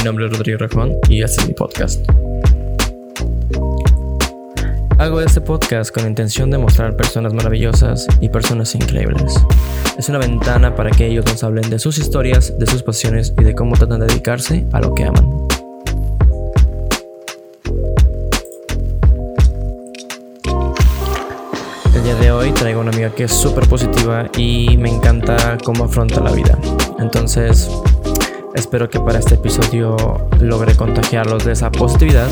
mi nombre es Rodrigo Rajón y este es mi podcast. Hago este podcast con la intención de mostrar personas maravillosas y personas increíbles. Es una ventana para que ellos nos hablen de sus historias, de sus pasiones y de cómo tratan de dedicarse a lo que aman. El día de hoy traigo una amiga que es súper positiva y me encanta cómo afronta la vida. Entonces, espero que para este episodio logre contagiarlos de esa positividad.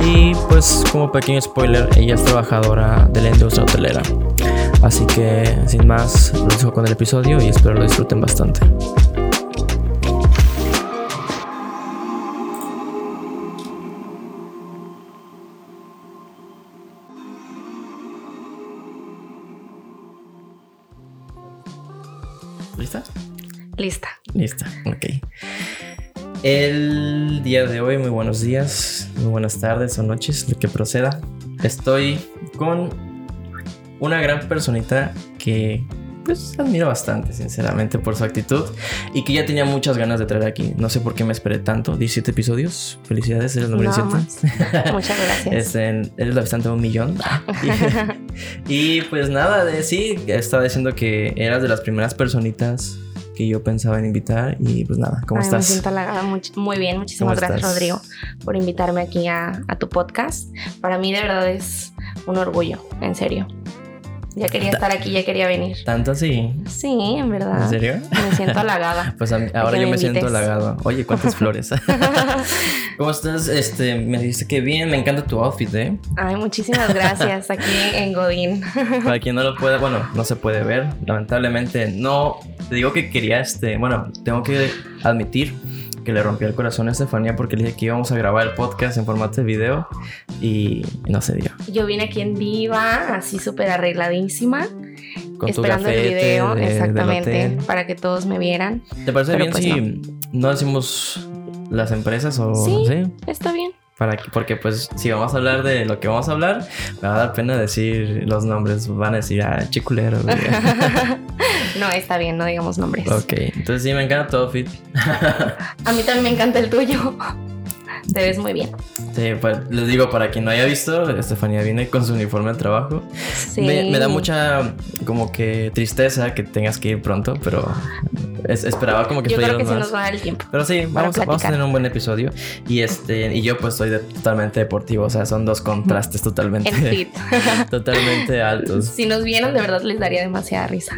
Y pues como pequeño spoiler, ella es trabajadora de la industria hotelera. Así que sin más, los dejo con el episodio y espero lo disfruten bastante. Lista. Ok. El día de hoy, muy buenos días, muy buenas tardes o noches, lo que proceda. Estoy con una gran personita que pues admiro bastante, sinceramente, por su actitud y que ya tenía muchas ganas de traer aquí. No sé por qué me esperé tanto. 17 episodios. Felicidades, eres el número No, 17. Muchas gracias. Este, eres la visitante de un millón. y, y, pues nada, de sí, estaba diciendo que eras de las primeras personitas que yo pensaba en invitar y pues nada, ¿cómo Ay, estás? Me siento halagada. Muy bien, muchísimas ¿Cómo gracias, estás? Rodrigo, por invitarme aquí a, a tu podcast. Para mí, de verdad, es un orgullo, en serio. Ya quería estar aquí, ya quería venir. ¿Tanto así? Sí, en verdad. ¿En serio? Me siento halagada. Pues mí- ahora yo me me siento halagado. Oye, ¿cuántas flores? ¿Cómo estás? Este, me dijiste que bien, me encanta tu outfit, ¿eh? Ay, muchísimas gracias aquí en Godín. Para quien no lo pueda, bueno, no se puede ver, lamentablemente no. Te digo que quería, este, bueno, tengo que admitir que le rompí el corazón a Estefanía porque le dije que íbamos a grabar el podcast en formato de video y no se dio. Yo vine aquí en viva, así súper arregladísima, Con tu esperando el video, de- exactamente, para que todos me vieran. ¿Te parece Pero bien pues si no. decimos las empresas o Sí. sí? Está bien. Para que, porque pues si vamos a hablar de lo que vamos a hablar, me va a dar pena decir los nombres. Van a decir, ah, chiculero. güey". no, está bien, no digamos nombres. ok, entonces sí, me encanta tu outfit. A mí también me encanta el tuyo. Te ves muy bien. Sí, pues les digo, para quien no haya visto, Estefanía viene con su uniforme de trabajo. Sí. Me, me da mucha como que tristeza que tengas que ir pronto, pero es- esperaba como que Yo creo que más. nos va el tiempo. Pero sí, vamos a, vamos a tener un buen episodio. Y este, y yo pues soy de- totalmente deportivo, o sea, son dos contrastes totalmente, totalmente altos. si nos vieran, de verdad les daría demasiada risa.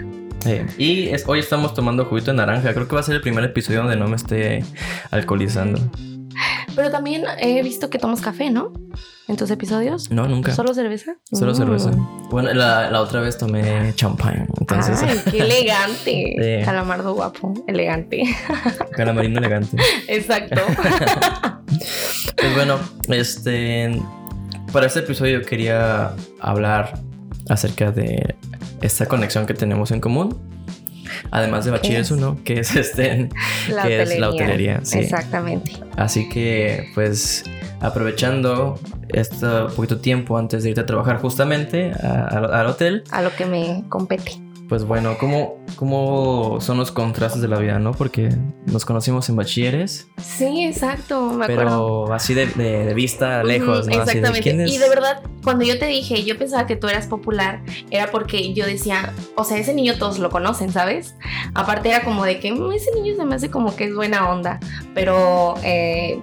Y es- hoy estamos tomando juguito de naranja. Creo que va a ser el primer episodio donde no me esté alcoholizando. Pero también he visto que tomas café, ¿no? En tus episodios. No, nunca. ¿Solo cerveza? Solo Mm. cerveza. Bueno, la, la otra vez tomé champán. Entonces, Ay, qué elegante. Sí. Calamardo guapo, elegante. calamarino elegante. Exacto. Pues bueno, este. Para este episodio quería hablar acerca de esta conexión que tenemos en común. Además de Bachilleres es? 1, que es este. La que hotelería. es la hotelería. Sí. Exactamente. Así que, pues, aprovechando este poquito tiempo antes de irte a trabajar justamente a- a- al hotel, A lo que me compete. Pues bueno, ¿cómo, ¿cómo son los contrastes de la vida, no? Porque nos conocimos en bachilleres, Sí, exacto. Me acuerdo. pero así de, de- de vista lejos, ¿no? De, Exactamente. Y de verdad, cuando yo te dije, yo pensaba que tú eras popular, era porque yo decía, o sea, ese niño todos lo conocen, ¿sabes? Aparte era como de que "Mm, ese niño se me hace como que es buena onda, pero eh,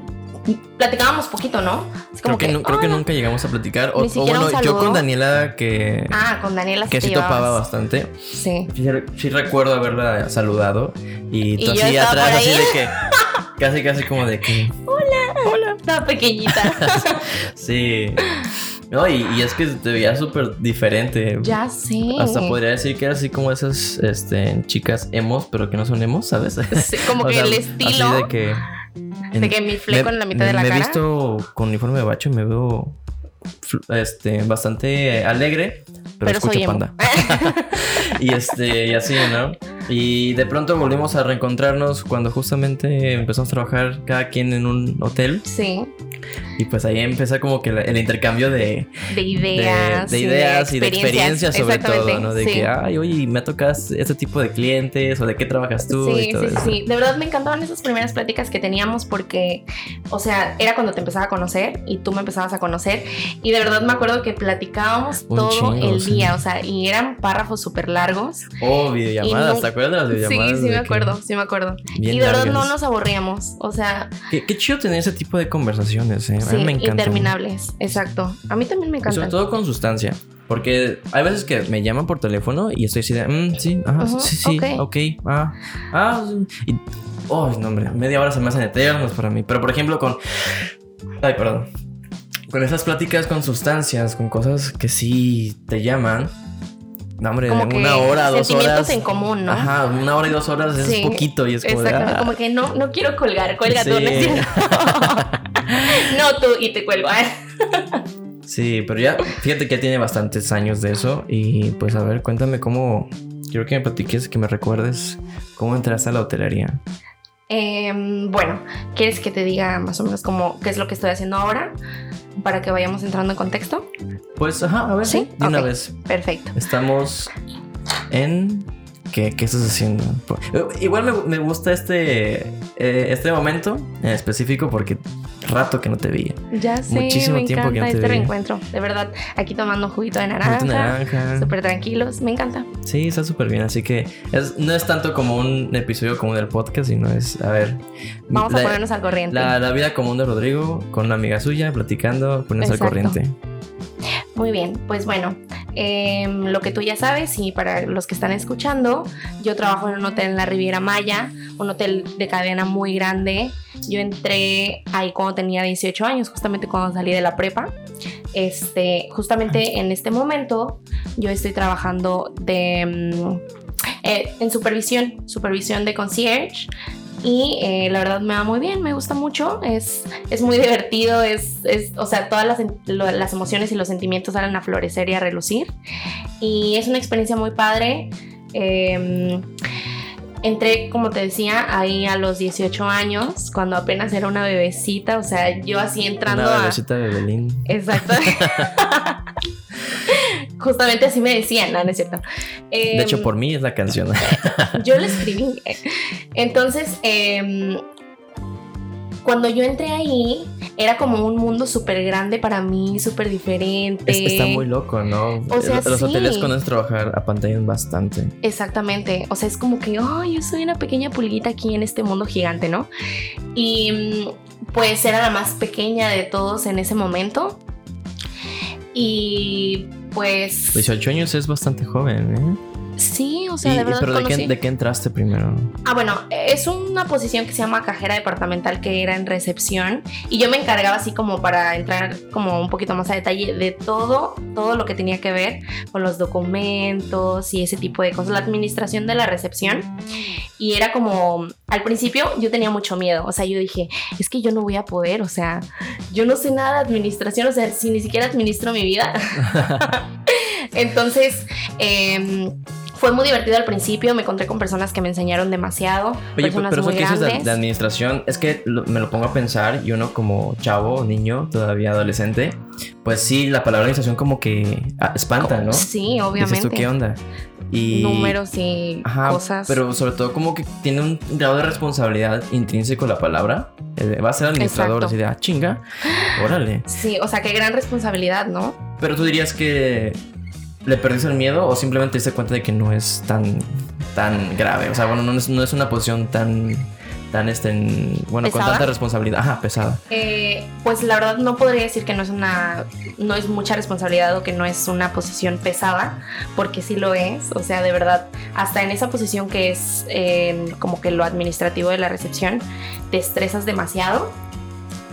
platicábamos poquito, ¿no? Es Creo que, nu- creo que "Hola". nunca llegamos a platicar. O, bueno, yo con Daniela que, Ah, con Daniela que sí topaba bastante. Sí. Sí, sí recuerdo haberla saludado y tú Y yo así atrás, así de que... Casi, casi como de que... Estaba pequeñita. Sí. No, y, y es que te veía súper diferente. ya sé. Hasta podría decir que era así como esas este, chicas emos, pero que no son emos, ¿sabes? Sí, como que sea, el Así estilo de que. De que mi fleco me- en la mitad me- de la me cara. he visto con uniforme de bacho y me veo este, bastante alegre, pero, Pero soy escucho emo. panda. y este, y así, ¿no? Y de pronto volvimos a reencontrarnos cuando justamente empezamos a trabajar cada quien en un hotel. sí. Y pues ahí empieza como que el intercambio de, de ideas. De, ideas y de experiencias sobre todo, ¿no? De que, ay, oye, me tocas este tipo de clientes o de qué trabajas tú. Sí, sí, sí. De verdad me encantaban esas primeras pláticas que teníamos porque, o sea, era cuando te empezaba a conocer y tú me empezabas a conocer. Y de verdad me acuerdo que platicábamos todo el día, o sea, y eran párrafos súper largos. Oh, videollamadas, ¿te acuerdas de las videollamadas? Sí, sí, me acuerdo, sí me acuerdo. y de verdad no nos aburríamos, o sea... Qué, chido tener ese tipo de conversaciones, ¿eh? A mí me encanta. interminables, exacto. A mí también me encanta. Sobre todo con sustancia. Porque hay veces que me llaman por teléfono y estoy así de, mm, sí, ajá, sí, sí, ok, ah, ah, y, oh, no, hombre, media hora se me hacen eternos para mí. Pero por ejemplo, con, ay, perdón, con esas pláticas con sustancias, con cosas que sí te llaman, no, hombre, una hora, dos horas. en común, ¿no? Ajá, una hora y dos horas es poquito y es como Exactamente, ah. como que no, no quiero colgar, cuelga tú, ¿no? no tú y te cuelgo. sí, pero ya, fíjate que ya tiene bastantes años de eso y pues a ver, cuéntame cómo, quiero que me platiques, que me recuerdes cómo entraste a la hotelería. Em, bueno, ¿quieres que te diga más o menos cómo, qué es lo que estoy haciendo ahora? Para que vayamos entrando en contexto. Pues, ajá, a ver, sí, de una vez. Perfecto. Estamos en ¿Qué, ¿Qué, estás haciendo? Igual me, me gusta este, eh, este momento en específico porque rato que no te veía. Ya sé, Muchísimo me tiempo encanta que no te este reencuentro. De verdad, aquí tomando juguito de naranja. naranja. Súper tranquilos. Me encanta. Sí, está súper bien. Así que no es tanto como un episodio común del podcast, sino es, a ver... Vamos a ponernos al corriente. La, vida común de Rodrigo con una amiga suya, platicando, ponernos al corriente. Muy bien, pues bueno, Em, lo que tú ya sabes y para los que están escuchando, yo trabajo en un hotel en la Riviera Maya, un hotel de cadena muy grande. Yo entré ahí cuando tenía 18 años, justamente cuando salí de la prepa. Este, justamente en este momento yo estoy trabajando de, mm, eh, en supervisión, supervisión de concierge y eh, la verdad me va muy bien, me gusta mucho, es, es muy divertido, es, es, o sea, todas las, las, emociones y los sentimientos salen a florecer y a relucir y es una experiencia muy padre. Em, entré, como te decía, ahí a los 18 años, cuando apenas era una bebecita, o sea, yo así entrando una bebecita de Belín. Exacto. Justamente así me decían, no, no es cierto. de hecho, em, por mí es la canción. yo lo escribí. Entonces, em, cuando yo entré ahí, era como un mundo súper grande para mí, súper diferente. está muy loco, ¿no? O sea, Los hoteles cuando trabajar apantallan bastante. Exactamente. O sea, es como que, oh, yo soy una pequeña pulguita aquí en este mundo gigante, ¿no? Y pues era la más pequeña de todos en ese momento. Y pues... 18 años es bastante joven, ¿eh? Sí, o sea, de verdad. ¿Pero de qué, entraste primero? Ah, bueno, es una posición que se llama cajera departamental que era en recepción y yo me encargaba así como para entrar como un poquito más a detalle de todo, todo lo que tenía que ver con los documentos y ese tipo de cosas, la administración de la recepción. Y era como, al principio yo tenía mucho miedo, o sea, yo dije, es que yo no voy a poder, o sea, yo no sé nada de administración, o sea, si ni siquiera administro mi vida. Entonces, eh, fue muy divertido al principio, me encontré con personas que me enseñaron demasiado. Oye, pero eso que dices de, administración, es que me lo pongo a pensar y uno como chavo, niño, todavía adolescente, pues sí, la palabra administración como que ah, espanta, ¿no? Sí, obviamente. Dices tú, ¿qué onda? Y, números y cosas. Pero sobre todo como que tiene un grado de responsabilidad intrínseco la palabra. Eh, va a ser administrador, así de, ah, chinga, órale. Sí, o sea, qué gran responsabilidad, ¿no? Pero tú dirías que le perdiste el miedo o simplemente te diste cuenta de que no es tan, tan grave? O sea, bueno, no es, no es una posición tan tan este bueno con tanta responsabilidad. Ajá pesada. Eh, pues la verdad no podría decir que no es una no es mucha responsabilidad o que no es una posición pesada porque sí lo es. O sea de verdad hasta en esa posición que es eh, como que lo administrativo de la recepción te estresas demasiado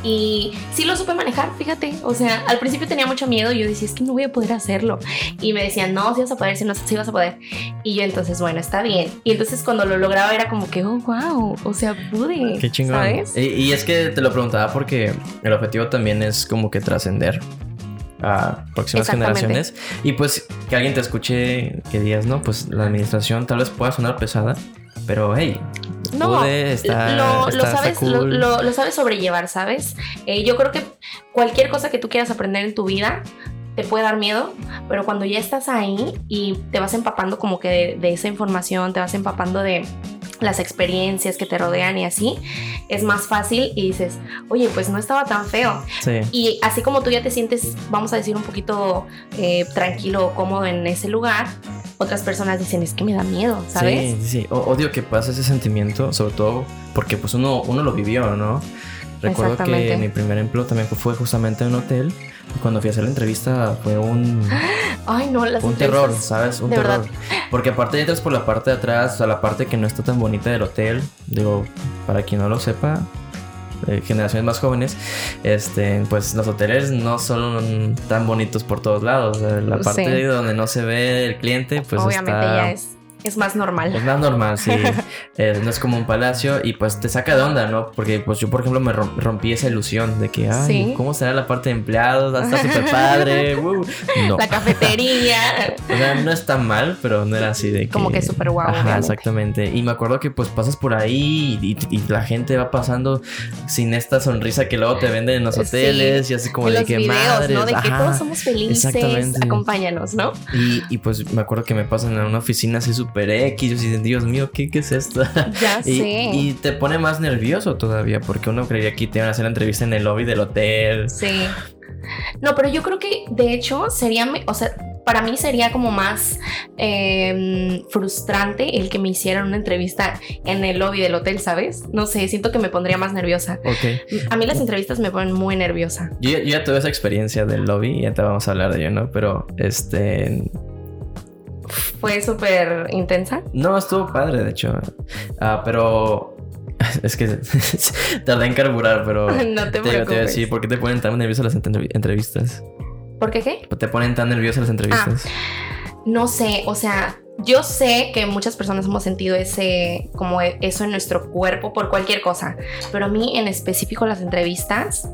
y sí lo supe manejar, fíjate. O sea, al principio tenía mucho miedo y yo decía, es que no voy a poder hacerlo. Y me decían, no, si vas a poder, si no, si vas a poder. Y yo entonces, bueno, está bien. Y entonces cuando lo lograba era como que, oh, wow, o sea, pude. Qué chingón. ¿sabes? Y, es que te lo preguntaba porque el objetivo también es como que trascender a próximas generaciones y pues que alguien te escuche que digas, no, pues la administración tal vez pueda sonar pesada, pero hey, No, pude, está, lo, lo está- sabes, lo, cool. lo- lo sabes sobrellevar, ¿sabes? Eh, yo creo que cualquier cosa que tú quieras aprender en tu vida te puede dar miedo, pero cuando ya estás ahí y te vas empapando como que de, de esa información, te vas empapando de las experiencias que te rodean y así, es más fácil y dices, oye, pues no estaba tan feo. Sí. Y así como tú ya te sientes, vamos a decir, un poquito eh, tranquilo o cómodo en ese lugar, otras personas dicen, es que me da miedo, ¿sabes? Sí, sí. O- odio que pase ese sentimiento, sobre todo porque pues uno, uno lo vivió, ¿no? Recuerdo que mi primer empleo también fue justamente en un hotel. Y cuando fui a hacer la entrevista fue un, Ay, no, las un terror, ¿sabes? Un de terror. verdad. Porque aparte entras por la parte de atrás, o sea, la parte que no está tan bonita del hotel. Digo, para quien no lo sepa, eh, generaciones más jóvenes, este, pues los hoteles no son tan bonitos por todos lados. O sea, la parte Sí. donde no se ve el cliente, pues Obviamente está... ya es, es más normal. Es más normal, sí. Eh, no es como un palacio y pues te saca de onda, ¿no? Porque pues yo, por ejemplo, me rom- rompí esa ilusión de que, ay, Sí. ¿cómo será la parte de empleados? Está súper padre. uh. No. La cafetería. O sea, no está mal, pero no era así de que... Como que súper guau, Ajá, exactamente. Y me acuerdo que pues pasas por ahí y, y- y la gente va pasando sin esta sonrisa que luego te venden en los Sí. hoteles y así como de que madres, ¿no? De que ajá. todos somos felices. exactamente. Acompáñanos, ¿no? Y, y, pues me acuerdo que me pasan en una oficina así súper X. Yo así, Dios mío, ¿qué, qué es esto? Ya Y, sé. y te pone más nervioso todavía, porque uno creería que te iban a hacer la entrevista en el lobby del hotel. Sí. No, pero yo creo que de hecho sería, o sea, para mí sería como más eh, frustrante el que me hicieran una entrevista en el lobby del hotel, ¿sabes? No sé, siento que me pondría más nerviosa. Ok. A mí las entrevistas me ponen muy nerviosa. Yo, ya- yo ya tuve esa experiencia del lobby ya te vamos a hablar de ello, ¿no? Pero este. Fue súper intensa. No, estuvo padre, de hecho. Ah, pero. Es que tardé en carburar, pero. no te te, iba- te preocupes. decir, ¿por qué te ponen tan nerviosas las entrev- entrevistas? ¿Por qué qué? Te ponen tan nerviosas las entrevistas. No sé, o sea, yo sé que muchas personas hemos sentido ese, como e- eso en nuestro cuerpo por cualquier cosa, pero a mí en específico las entrevistas,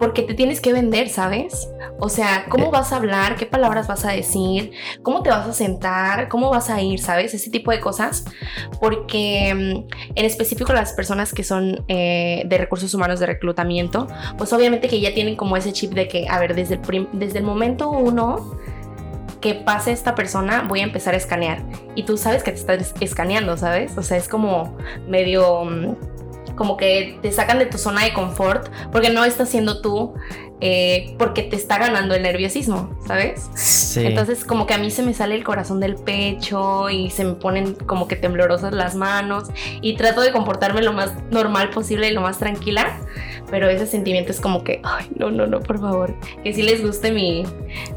porque te tienes que vender, ¿sabes? O sea, ¿cómo vas a hablar? ¿Qué palabras vas a decir? ¿Cómo te vas a sentar? ¿Cómo vas a ir? ¿Sabes? Ese tipo de cosas. Porque mm, en específico las personas que son eh, de recursos humanos de reclutamiento, pues obviamente que ya tienen como ese chip de que, a ver, desde el, desde el momento uno que pase esta persona, voy a empezar a escanear. Y tú sabes que te estás escaneando, ¿sabes? O sea, es como medio... Como que te sacan de tu zona de confort porque no estás siendo tú, eh, porque te está ganando el nerviosismo, ¿sabes? Sí. Entonces como que a mí se me sale el corazón del pecho y se me ponen como que temblorosas las manos y trato de comportarme lo más normal posible y lo más tranquila, pero ese sentimiento es como que, ay, no, no, no, por favor, que sí les guste mi,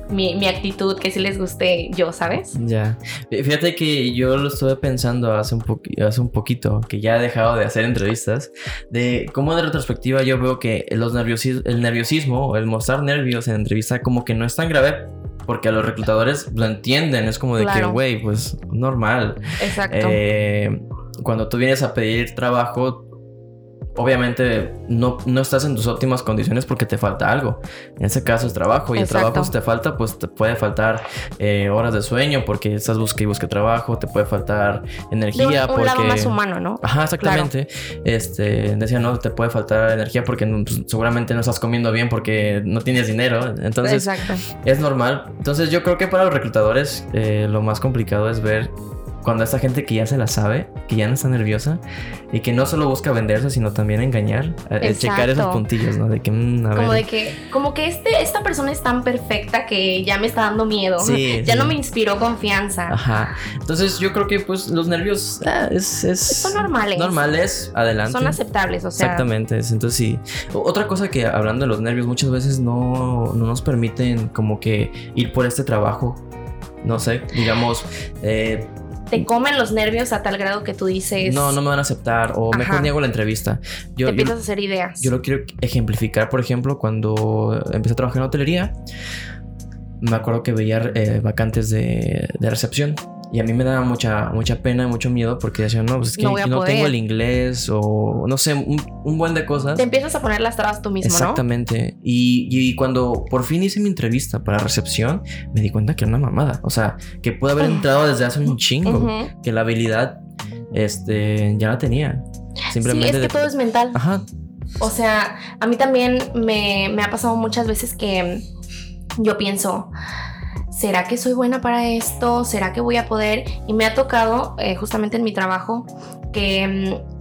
mi, mi actitud, que sí les guste yo, ¿sabes? Ya. Fíjate que yo lo estuve pensando hace un, poqui- hace un poquito, que ya he dejado de hacer entrevistas, de cómo de retrospectiva yo veo que los nerviosis el nerviosismo o el mostrar nervios en entrevista como que no es tan grave. Porque a los reclutadores lo entienden, es como de que, güey, pues normal. Exacto. Eh, cuando tú vienes a pedir trabajo, obviamente no, no estás en tus óptimas condiciones porque te falta algo. En ese caso es trabajo y el trabajo si te falta, pues te puede faltar eh, horas de sueño porque estás busque y busque trabajo, te puede faltar energía un, un porque... lado más humano, ¿no? Ajá, exactamente. Este, decía, no, te puede faltar energía porque pues, seguramente no estás comiendo bien porque no tienes dinero. Entonces, Exacto. es normal. Entonces yo creo que para los reclutadores eh, lo más complicado es ver cuando esta gente que ya se la sabe, que ya no está nerviosa y que no solo busca venderse, sino también engañar, eh, eh, checar esos puntillos, ¿no? De que, mm, a Como ver. de que, como que este, esta persona es tan perfecta que ya me está dando miedo. Sí, ya sí. no me inspiró confianza. Ajá. Entonces yo creo que pues los nervios ah, es, es... Son normales. Normales, adelante. Son aceptables, o sea. Exactamente, entonces sí. Otra cosa que hablando de los nervios, muchas veces no, no nos permiten como que ir por este trabajo. No sé, digamos, eh, Te comen los nervios a tal grado que tú dices. no, no me van a aceptar o mejor Ajá. niego la entrevista. Yo, te yo, empiezas a hacer ideas. yo lo quiero ejemplificar, por ejemplo, cuando empecé a trabajar en hotelería, me acuerdo que veía eh, vacantes de, de recepción. Y a mí me daba mucha, mucha pena, mucho miedo porque decían, no, pues es que No no, tengo el inglés o no sé, un, un buen de cosas. Te empiezas a poner las trabas tú mismo, Exactamente. Y, y cuando por fin hice mi entrevista para recepción, me di cuenta que era una mamada. O sea, que pude haber entrado desde hace un ¿no? chingo. Que la habilidad este, ya la tenía. Simplemente. Sí, es que todo es mental. Ajá. O sea, a mí también me, me ha pasado muchas veces que yo pienso, ¿será que soy buena para esto? ¿Será que voy a poder? Y me ha tocado, eh, justamente en mi trabajo, que mm,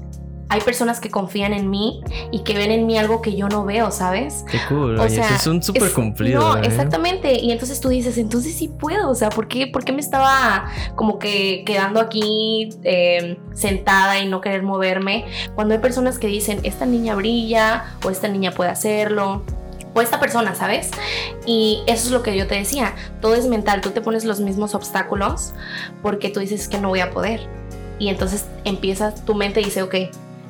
hay personas que confían en mí y que ven en mí algo que yo no veo, ¿sabes? Qué cool. O sea, es un súper cumplido. No, ¿eh? exactamente. Y entonces tú dices, entonces sí puedo. O sea, ¿por qué, por qué me estaba como que quedando aquí em, sentada y no querer moverme? Cuando hay personas que dicen, esta niña brilla o esta niña puede hacerlo o esta persona, ¿sabes? Y eso es lo que yo te decía, todo es mental, tú te pones los mismos obstáculos porque tú dices que no voy a poder. Y entonces empiezas, tu mente dice, ok,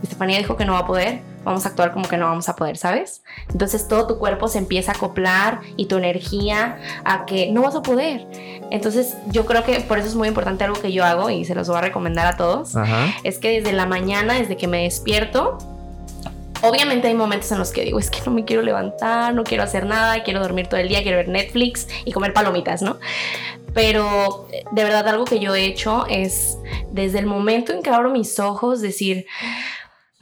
Estefanía dijo que no va a poder, vamos a actuar como que no vamos a poder, ¿sabes? Entonces todo tu cuerpo se empieza a acoplar y tu energía a que no vas a poder. Entonces yo creo que por eso es muy importante algo que yo hago y se los voy a recomendar a todos. Es que desde la mañana, desde que me despierto, Obviamente hay momentos en los que digo, es que no me quiero levantar, no quiero hacer nada, quiero dormir todo el día, quiero ver Netflix y comer palomitas, ¿no? Pero de verdad algo que yo he hecho es desde el momento en que abro mis ojos decir,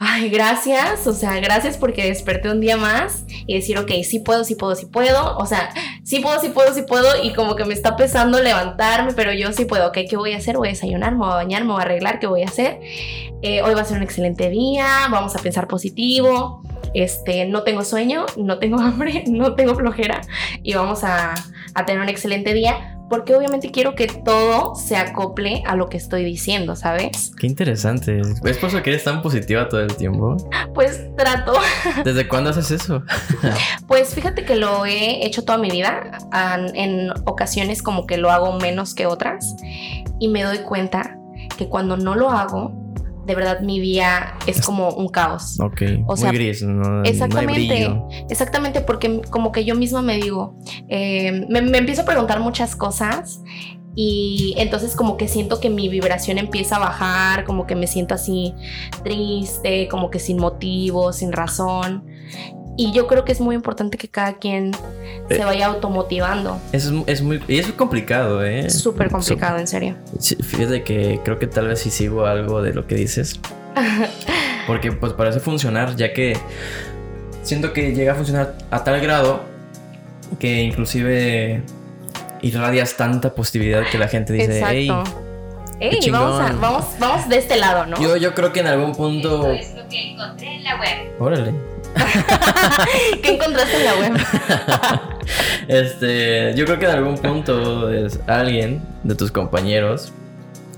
ay, gracias, o sea, gracias porque desperté un día más y decir, ok, sí puedo, sí puedo, sí puedo, o sea, sí puedo, sí puedo, sí puedo y como que me está pesando levantarme, pero yo sí puedo, ok, ¿qué voy a hacer? Voy a desayunar, me voy a bañar, me voy a arreglar, ¿qué voy a hacer? Eh, hoy va a ser un excelente día, vamos a pensar positivo, este, no tengo sueño, no tengo hambre, no tengo flojera y vamos a, a tener un excelente día porque obviamente quiero que todo se acople a lo que estoy diciendo, ¿sabes? Qué interesante. ¿Es por eso que eres tan positiva todo el tiempo? Pues trato. ¿Desde cuándo haces eso? pues fíjate que lo he hecho toda mi vida. En ocasiones como que lo hago menos que otras y me doy cuenta que cuando no lo hago, de verdad mi vida es como un caos. Ok. O sea, muy gris, no, exactamente. exactamente, porque como que yo misma me digo, eh, me, me, empiezo a preguntar muchas cosas y entonces como que siento que mi vibración empieza a bajar, como que me siento así triste, como que sin motivo, sin razón. Y yo creo que es muy importante que cada quien se eh, vaya automotivando. Es, es muy y es complicado, ¿eh? Súper complicado, en serio. Fíjate que creo que tal vez si sigo algo de lo que dices. Porque pues parece funcionar, ya que siento que llega a funcionar a tal grado que inclusive irradias tanta positividad que la gente dice, Exacto. hey, Ey, vamos, vamos, vamos de este lado, ¿no? Yo, yo creo que en algún punto. Esto es lo que encontré en la web. Órale. ¿Qué encontraste en la web? este, yo creo que en algún punto es alguien de tus compañeros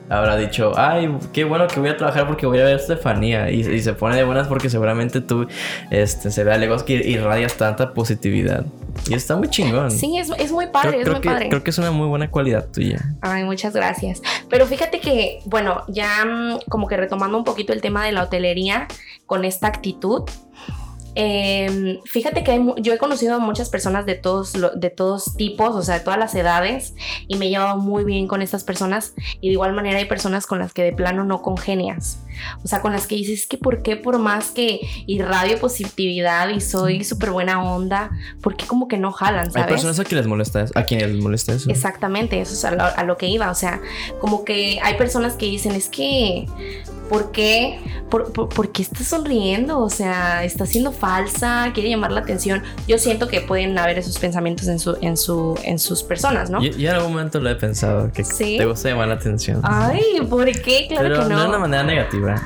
habrá dicho, ay, qué bueno que voy a trabajar porque voy a ver a Estefanía. Y, se pone de buenas porque seguramente tú este, se ve a lejos que irradias tanta positividad. Y está muy chingón. Sí, es, muy padre, es muy que, padre. Creo que es una muy buena cualidad tuya. Ay, muchas gracias. Pero fíjate que, bueno, ya mm, como que retomando un poquito el tema de la hotelería con esta actitud, Em, fíjate que yo he conocido a muchas personas de todos, de todos tipos, o sea, de todas las edades, y me he llevado muy bien con estas personas. Y de igual manera hay personas con las que de plano no congenias. O sea, con las que dices que por qué por más que irradio positividad y soy súper buena onda, ¿por qué como que no jalan? ¿sabes? Hay personas a quienes les molesta, a quienes les molesta eso. Exactamente, eso es a lo, a lo que iba. O sea, como que hay personas que dicen, es que ¿Por qué? ¿Por, qué está sonriendo? O sea, está siendo falsa, quiere llamar la atención. Yo siento que pueden haber esos pensamientos en, su, en, su, en sus personas, ¿no? Yo, en algún momento lo he pensado, que te gusta llamar la atención. Ay, ¿por qué? Claro Pero que no. no de una manera negativa.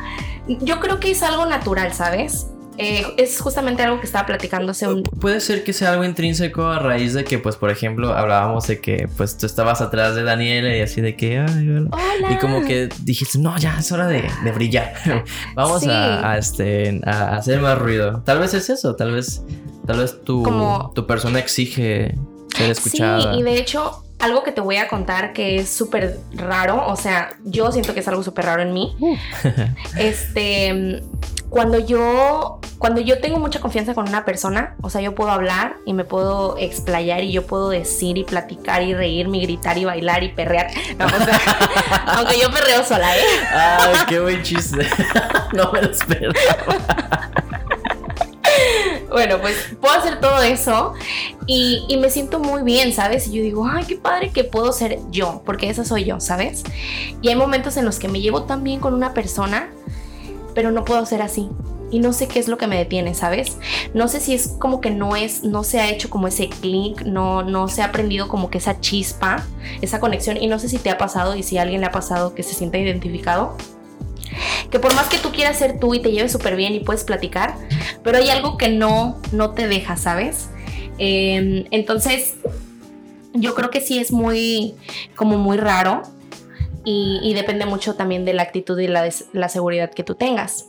Yo creo que es algo natural, ¿sabes? Eh, es justamente algo que estaba platicando hace un... Puede ser que sea algo intrínseco a raíz de que, pues, por ejemplo, hablábamos de que, pues, tú estabas atrás de Daniela y así de que, ay, Y como que dijiste, no, ya es hora de, brillar. Vamos a, este, a hacer más ruido. Tal vez es eso, tal vez, tal vez tu, tu persona exige ser escuchada. Sí, y de hecho, algo que te voy a contar que es súper raro, o sea, yo siento que es algo súper raro en mí. Uh. este, cuando yo, cuando yo tengo mucha confianza con una persona, o sea, yo puedo hablar y me puedo explayar y yo puedo decir y platicar y reírme y gritar y bailar y perrear. aunque yo perreo sola, ¿eh? Ay, qué buen chiste. no me lo espero. Bueno, pues puedo hacer todo eso y, me siento muy bien, ¿sabes? Y yo digo, ay, qué padre que puedo ser yo, porque esa soy yo, ¿sabes? Y hay momentos en los que me llevo tan bien con una persona, pero no puedo ser así. Y no sé qué es lo que me detiene, ¿sabes? No sé si es como que no es, no se ha hecho como ese clic, no, no se ha aprendido como que esa chispa, esa conexión. Y no sé si te ha pasado y si alguien le ha pasado que se sienta identificado que por más que tú quieras ser tú y te lleves súper bien y puedes platicar, pero hay algo que no, no te deja, ¿sabes? Em, entonces, yo creo que sí es muy, como muy raro y, depende mucho también de la actitud y la, la seguridad que tú tengas.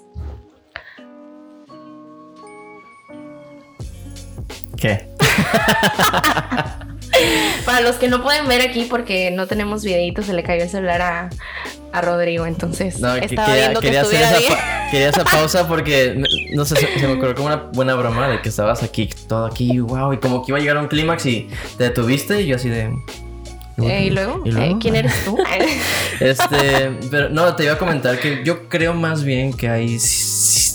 ¿Qué? Para los que no pueden ver aquí porque no tenemos videitos, se le cayó el celular a, a Rodrigo, entonces no, estaba quería, viendo que hacer esa quería hacer pausa porque no sé, se, me ocurrió como una buena broma de que estabas aquí, todo aquí, wow, y como que iba a llegar a un clímax y te detuviste y yo así de eh, ¿Y luego? Eh, ¿Quién eres tú? este, pero no, te iba a comentar que yo creo más bien que hay,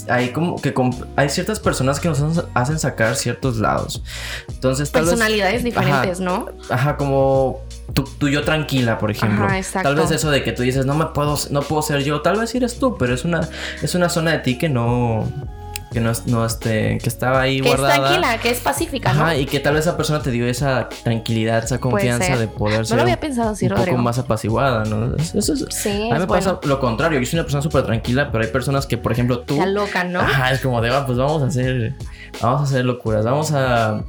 hay como que hay ciertas personas que nos hacen sacar ciertos lados. Entonces, personalidades diferentes, ¿no? Ajá, como tú, yo tranquila, por ejemplo. tal vez eso de que tú dices, no me puedo, no puedo ser yo, tal vez eres tú, pero es una, es una zona de ti que no, que no, no este, que estaba ahí guardada. Que es tranquila, que es pacífica, ¿no? Ajá, y que tal vez esa persona te dio esa tranquilidad, esa confianza de poder ser lo había pensado así, un poco más apaciguada, ¿no? Eso, sí, a mí me pasa lo contrario, yo soy una persona súper tranquila, pero hay personas que, por ejemplo, tú... La loca, ¿no? Ajá, es como de, ah, pues vamos a hacer, vamos a hacer locuras, vamos a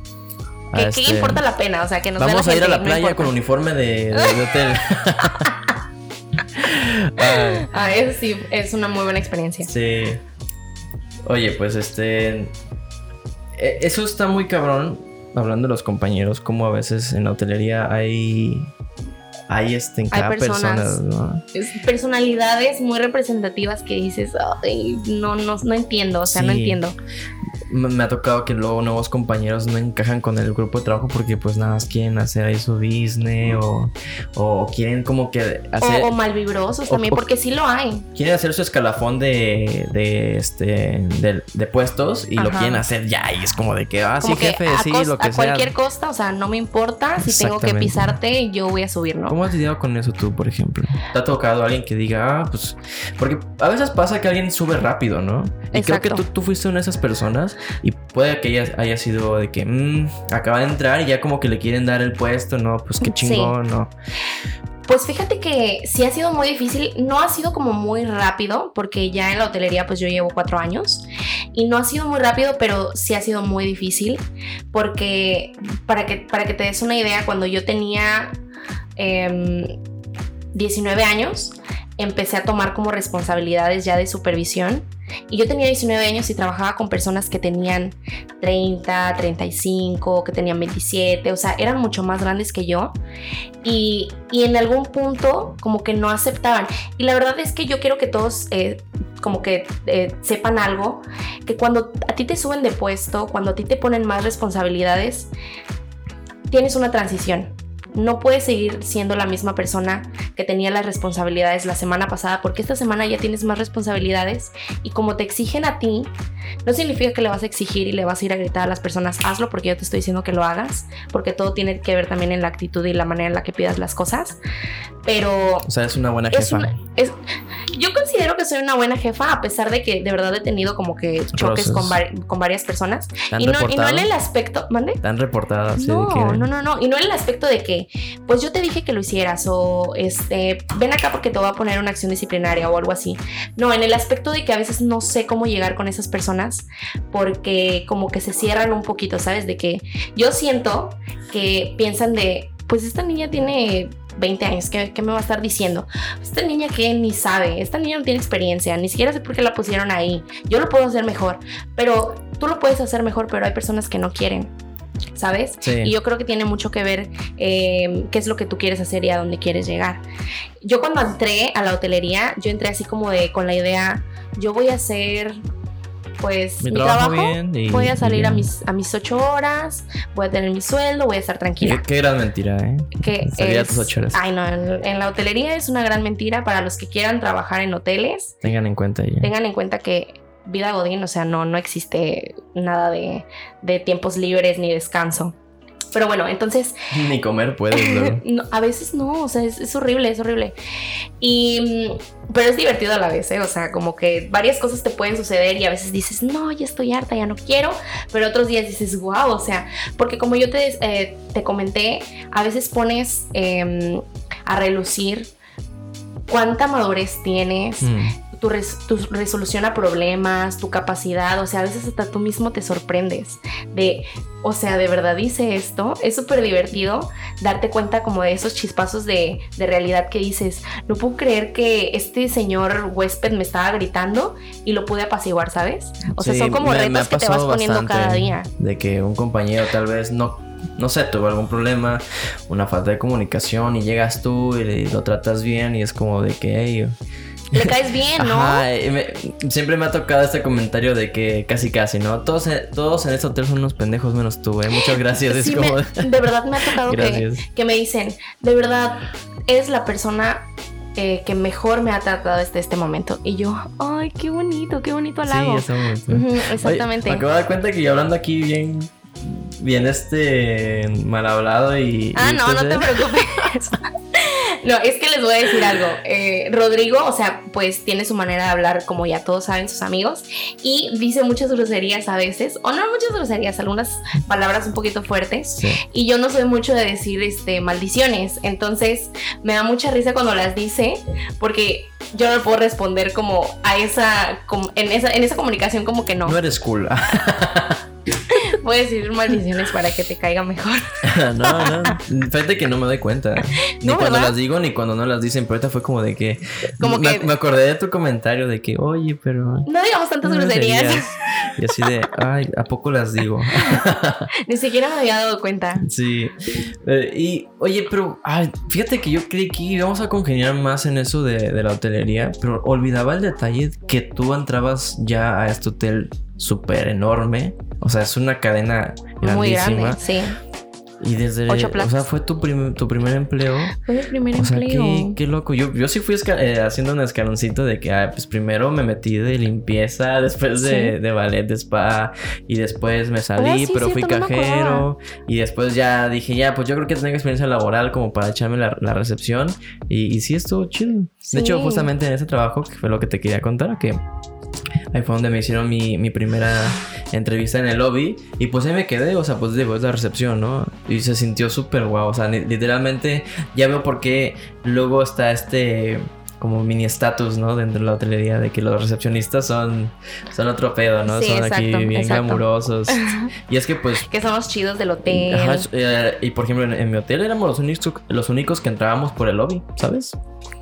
¿Qué, este, importa la pena? O sea, que nos Vamos a ir a la playa con uniforme de, hotel. ah, eso sí, es una muy buena experiencia. Sí. Oye, pues este. E, eso está muy cabrón. Hablando de los compañeros, como a veces en la hotelería hay. Hay este en cada persona, ¿no? personalidades muy representativas que dices, no, no, no entiendo, o sea, no entiendo me ha tocado que luego nuevos compañeros no encajan con el grupo de trabajo porque pues nada más quieren hacer ahí su business o, o quieren como que hacer... O, malvibrosos también, porque sí lo hay. Quieren hacer su escalafón de, de este, de, puestos y lo quieren hacer ya y es como de que, ah, sí, jefe, sí, lo que sea. A cualquier costa, o sea, no me importa si tengo que pisarte, yo voy a subir, ¿no? ¿Cómo has lidiado con eso tú, por ejemplo? ¿Te ha tocado alguien que diga, ah, pues... Porque a veces pasa que alguien sube rápido, ¿no? Y creo que tú, tú fuiste una de esas personas y puede que ella haya sido de que mmm, acaba de entrar y ya como que le quieren dar el puesto, no, pues qué chingón, no. Pues fíjate que sí ha sido muy difícil, no ha sido como muy rápido, porque ya en la hotelería pues yo llevo cuatro años y no ha sido muy rápido, pero sí ha sido muy difícil, porque para que, para que te des una idea, cuando yo tenía 19 em, años, empecé a tomar como responsabilidades ya de supervisión y yo tenía 19 años y trabajaba con personas que tenían 30, 35, que tenían 27, o sea, eran mucho más grandes que yo. Y, y en algún punto como que no aceptaban. Y la verdad es que yo quiero que todos eh, como que eh, sepan algo, que cuando a ti te suben de puesto, cuando a ti te ponen más responsabilidades, tienes una transición no puedes seguir siendo la misma persona que tenía las responsabilidades la semana pasada porque esta semana ya tienes más responsabilidades y como te exigen a ti, no significa que le vas a exigir y le vas a ir a gritar a las personas, hazlo porque yo te estoy diciendo que lo hagas, porque todo tiene que ver también en la actitud y la manera en la que pidas las cosas, pero... O sea, es una buena jefa. yo considero que soy una buena jefa a pesar de que de verdad he tenido como que choques con, con, varias personas. Y no, y no, en el aspecto... ¿Mande? Tan reportadas. No, no, no, no. Y no en el aspecto de que pues yo te dije que lo hicieras o este, ven acá porque te voy a poner una acción disciplinaria o algo así. No, en el aspecto de que a veces no sé cómo llegar con esas personas porque como que se cierran un poquito, ¿sabes? De que yo siento que piensan de, pues esta niña tiene 20 años, ¿qué, me va a estar diciendo? Esta niña que ni sabe, esta niña no tiene experiencia, ni siquiera sé por qué la pusieron ahí. Yo lo puedo hacer mejor, pero tú lo puedes hacer mejor, pero hay personas que no quieren. ¿Sabes? Y yo creo que tiene mucho que ver eh, qué es lo que tú quieres hacer y a dónde quieres llegar. Yo cuando entré a la hotelería, yo entré así como de con la idea, yo voy a hacer pues mi, trabajo, voy a salir a mis a mis ocho horas, voy a tener mi sueldo, voy a estar tranquila. Qué, gran mentira, ¿eh? Que tus ocho horas. Ay, no, en, la hotelería es una gran mentira para los que quieran trabajar en hoteles. Tengan en cuenta Tengan en cuenta que vida godín, o sea, no, no existe nada de, de tiempos libres ni descanso. Pero bueno, entonces... Ni comer puedes, luego. no, a veces no, o sea, es, es horrible, es horrible. Y... mm, Pero es divertido a la vez, ¿eh? O sea, como que varias cosas te pueden suceder y a veces dices, no, ya estoy harta, ya no quiero. Pero otros días dices, wow, o sea, porque como yo te, eh, te comenté, a veces pones eh, a relucir cuánta madurez tienes, Mm. Tu, res- tu resolución a problemas, tu capacidad, o sea, a veces hasta tú mismo te sorprendes de, o sea, de verdad hice esto, es súper divertido darte cuenta como de esos chispazos de, de realidad que dices, no puedo creer que este señor huésped me estaba gritando y lo pude apaciguar, ¿sabes? O sea, Sí, son como me- retos que te vas poniendo cada día. De que un compañero tal vez no, no sé, tuvo algún problema, una falta de comunicación y llegas tú y lo tratas bien y es como de que, hey, Le caes bien, ¿no? Ajá, me- siempre me ha tocado este comentario de que casi casi, ¿no? Todos, en- todos en este hotel son unos pendejos menos tú, ¿eh? Muchas gracias. Es Sí, como... me- de verdad me ha tocado que, que me dicen, de verdad, es la persona eh, que mejor me ha tratado desde este momento. Y yo, ay, qué bonito, qué bonito Sí, halago. muy Ujú, Oye, exactamente. me acabo de dar cuenta que yo hablando aquí bien, bien este mal hablado y. Ah, y no, no pues, te eh, preocupes. No, es que les voy a decir algo. Eh, Rodrigo, o sea, pues tiene su manera de hablar, como ya todos saben, sus amigos, y dice muchas groserías a veces, o no muchas groserías, algunas palabras un poquito fuertes. Sí. Y yo no soy mucho de decir este, maldiciones. Entonces me da mucha risa cuando las dice. Porque yo no puedo responder como a esa. como- en, esa en esa comunicación, como que no. No eres cool. Voy a decir maldiciones para que te caiga mejor. no, no. Fíjate que no me doy cuenta. Ni No, cuando ¿verdad? las digo ni cuando no las dicen. Pero ahorita fue como de que. Como me, que- me acordé de tu comentario de que, oye, pero. No digamos tantas no groserías. groserías. Y así de, ay, ¿a poco las digo? Ni siquiera me había dado cuenta. Sí. Eh, y, oye, pero, ay, fíjate que yo creí que íbamos a congeniar más en eso de, de la hotelería, pero olvidaba el detalle que tú entrabas ya a este hotel súper enorme. O sea, es una cadena Muy grandísima. grande, sí. Y desde, Ocho o sea, fue tu, prim- tu primer empleo. Fue mi primer O sea, empleo. qué, qué loco. Yo, yo sí fui eh, haciendo un escaloncito de que, ah, pues primero me metí de limpieza, después de, Sí. de ballet, de spa, y después me salí, sí, pero fui cierto, no cajero. y después ya dije, ya, pues yo creo que tengo experiencia laboral como para echarme la, la recepción. Y, y sí, estuvo chido. De hecho, Sí. justamente en ese trabajo, que fue lo que te quería contar, que Ahí fue donde me hicieron mi, mi primera entrevista en el lobby. Y pues ahí me quedé, o sea, pues digo, es la recepción, ¿no? Y se sintió súper guau. O sea, literalmente ya veo por qué luego está este como mini estatus, ¿no? Dentro de la hotelería de que los recepcionistas son, son otro pedo, ¿no? Sí, son aquí exacto, bien exacto. glamurosos. y es que pues Que son los chidos del hotel. Ajá, eh, y por ejemplo, en, en mi hotel éramos los únicos, los únicos que entrábamos por el lobby, ¿sabes?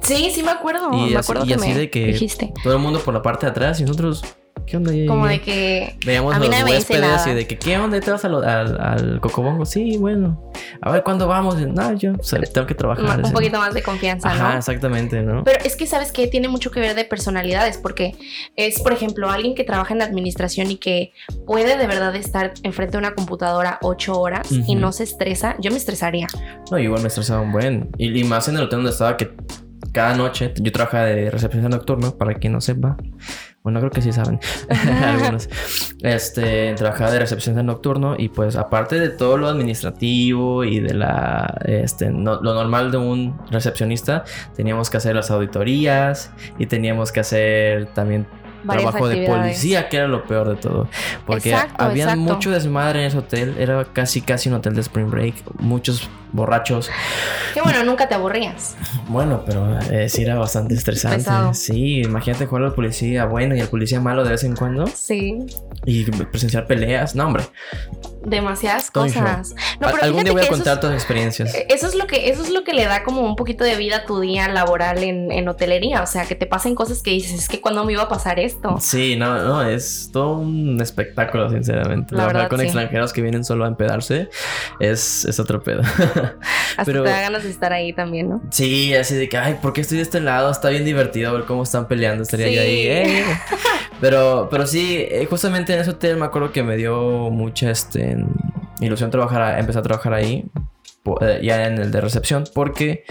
Sí, sí me acuerdo. Y me así- acuerdo y que así me de que- dijiste. Todo el mundo por la parte de atrás y nosotros, ¿qué onda? Como de que Veíamos A mí los nadie me huéspedes y de que, ¿qué onda? ¿Te vas al, al Cocobongo? Sí, bueno. A ver, ¿cuándo vamos? No, yo o sea, tengo que trabajar. un sí. poquito más de confianza, Ajá, ¿no? exactamente, ¿no? Pero es que sabes que tiene mucho que ver de personalidades, porque es, por ejemplo, alguien que trabaja en la administración y que puede de verdad estar enfrente de una computadora ocho horas y no se estresa. Yo me estresaría. No, igual me estresaba un buen. Y, y más en el hotel donde estaba que cada noche yo trabajaba de recepción nocturno, para quien no sepa. Bueno, creo que sí saben. Algunos. Este, trabajaba de recepción nocturno y pues aparte de todo lo administrativo y de la, este, no- lo normal de un recepcionista, teníamos que hacer las auditorías y teníamos que hacer también trabajo de policía, que era lo peor de todo. Porque Exacto, había exacto. mucho desmadre en ese hotel. Era casi, casi un hotel de Spring Break. Muchos borrachos. Que bueno, nunca te aburrías. Bueno, pero eh, sí era bastante estresante. Pesado. Sí, imagínate jugar al policía bueno y al policía malo de vez en cuando. Sí, Y presenciar peleas. No, hombre. Demasiadas cosas. No, pero Algún día voy a contar es- las experiencias. Eh, Eso es lo que, eso es lo que le da como un poquito de vida a tu día laboral en, en hotelería. O sea, que te pasen cosas que dices, es que cuando me iba a pasar esto. Sí, no, no, es todo un espectáculo, sinceramente. La verdad, con sí. extranjeros que vienen solo a empedarse es, es otro pedo. Hasta pero- te da ganas de estar ahí también, ¿no? Sí, así de que, ay, ¿por qué estoy de este lado? Está bien divertido ver cómo están peleando. Estaría yo ahí. Sí. eh. Pero, pero sí, eh, justamente en ese hotel me acuerdo que me dio mucha este, ilusión trabajar, empezar a trabajar ahí, eh, ya en el de recepción, porque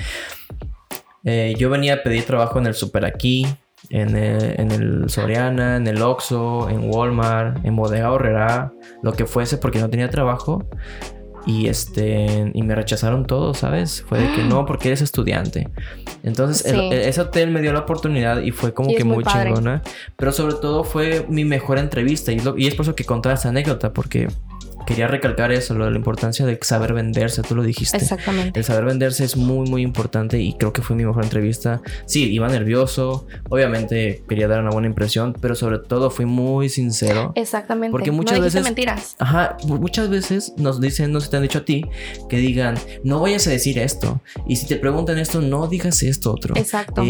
eh, yo venía a pedir trabajo en el super aquí en el, en el Soriana, en el Oxxo, en Walmart, en Bodega Horrera, lo que fuese porque no tenía trabajo. Y este y me rechazaron todos, ¿sabes? Fue de que no, porque eres estudiante. Entonces, el- Sí. el- ese hotel me dio la oportunidad y fue como Sí, que muy muy, chingona. Pero sobre todo fue mi mejor entrevista. Y, lo- y es por eso que contaba esta anécdota, porque quería recalcar eso, lo de la importancia de saber venderse, tú lo dijiste. Exactamente. El saber venderse es muy, muy importante y creo que fue mi mejor entrevista. Sí, iba nervioso, obviamente quería dar una buena impresión, pero sobre todo fui muy sincero. Exactamente. Porque muchas no veces- mentiras. Ajá, mu- muchas veces nos dicen, no se te han dicho a ti, que digan, no vayas a decir esto. Y si te preguntan esto, no digas esto otro. Exacto.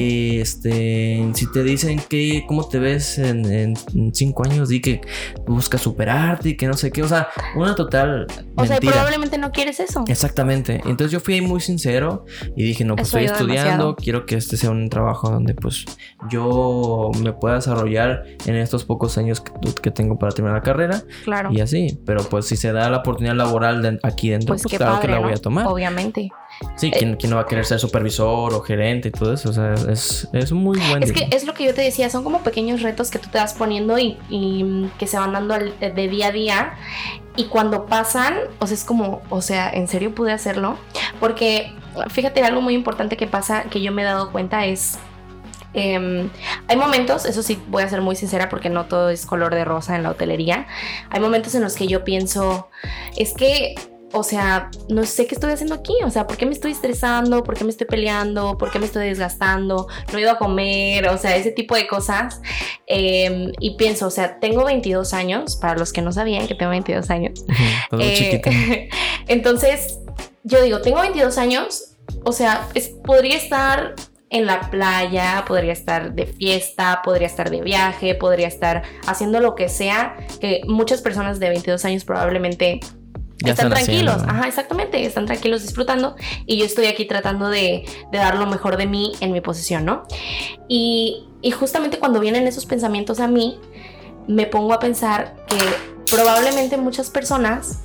Este, si te dicen que cómo te ves en, en- cinco años, di que buscas superarte y que no sé qué. O sea, una total o sea, probablemente no quieres eso. Exactamente. Entonces yo fui ahí muy sincero y dije, no, pues Eso estoy estudiando, demasiado. quiero que este sea un trabajo donde pues yo me pueda desarrollar en estos pocos años que, que tengo para terminar la carrera Claro. y así. Pero pues si se da la oportunidad laboral de- aquí dentro, Pues, pues, claro padre, que la ¿no? voy a tomar. Obviamente. Sí, ¿quién, quién no va a querer ser supervisor o gerente y todo eso? O sea, es, es muy buen Es que es lo que yo te decía, son como pequeños retos que tú te vas poniendo y, y, que se van dando de día a día. Y cuando pasan, o sea, es como, o sea, ¿en serio pude hacerlo? Porque fíjate, algo muy importante que pasa, que yo me he dado cuenta es... em, hay momentos, eso sí voy a ser muy sincera porque no todo es color de rosa en la hotelería. Hay momentos en los que yo pienso, es que o sea, no sé qué estoy haciendo aquí, o sea, ¿por qué me estoy estresando? ¿Por qué me estoy peleando? ¿Por qué me estoy desgastando? No he ido a comer, o sea, ese tipo de cosas. Eh, y pienso, o sea, tengo 22 años, para los que no sabían que tengo 22 años. Muy Eh, chiquita. entonces, yo digo, tengo 22 años, o sea, es- podría estar en la playa, podría estar de fiesta, podría estar de viaje, podría estar haciendo lo que sea, que muchas personas de 22 años probablemente Ya están, tranquilos, haciendo. ajá, exactamente, están tranquilos disfrutando y yo estoy aquí tratando de, de dar lo mejor de mí en mi posición, ¿no? Y, y justamente cuando vienen esos pensamientos a mí, me pongo a pensar que probablemente muchas personas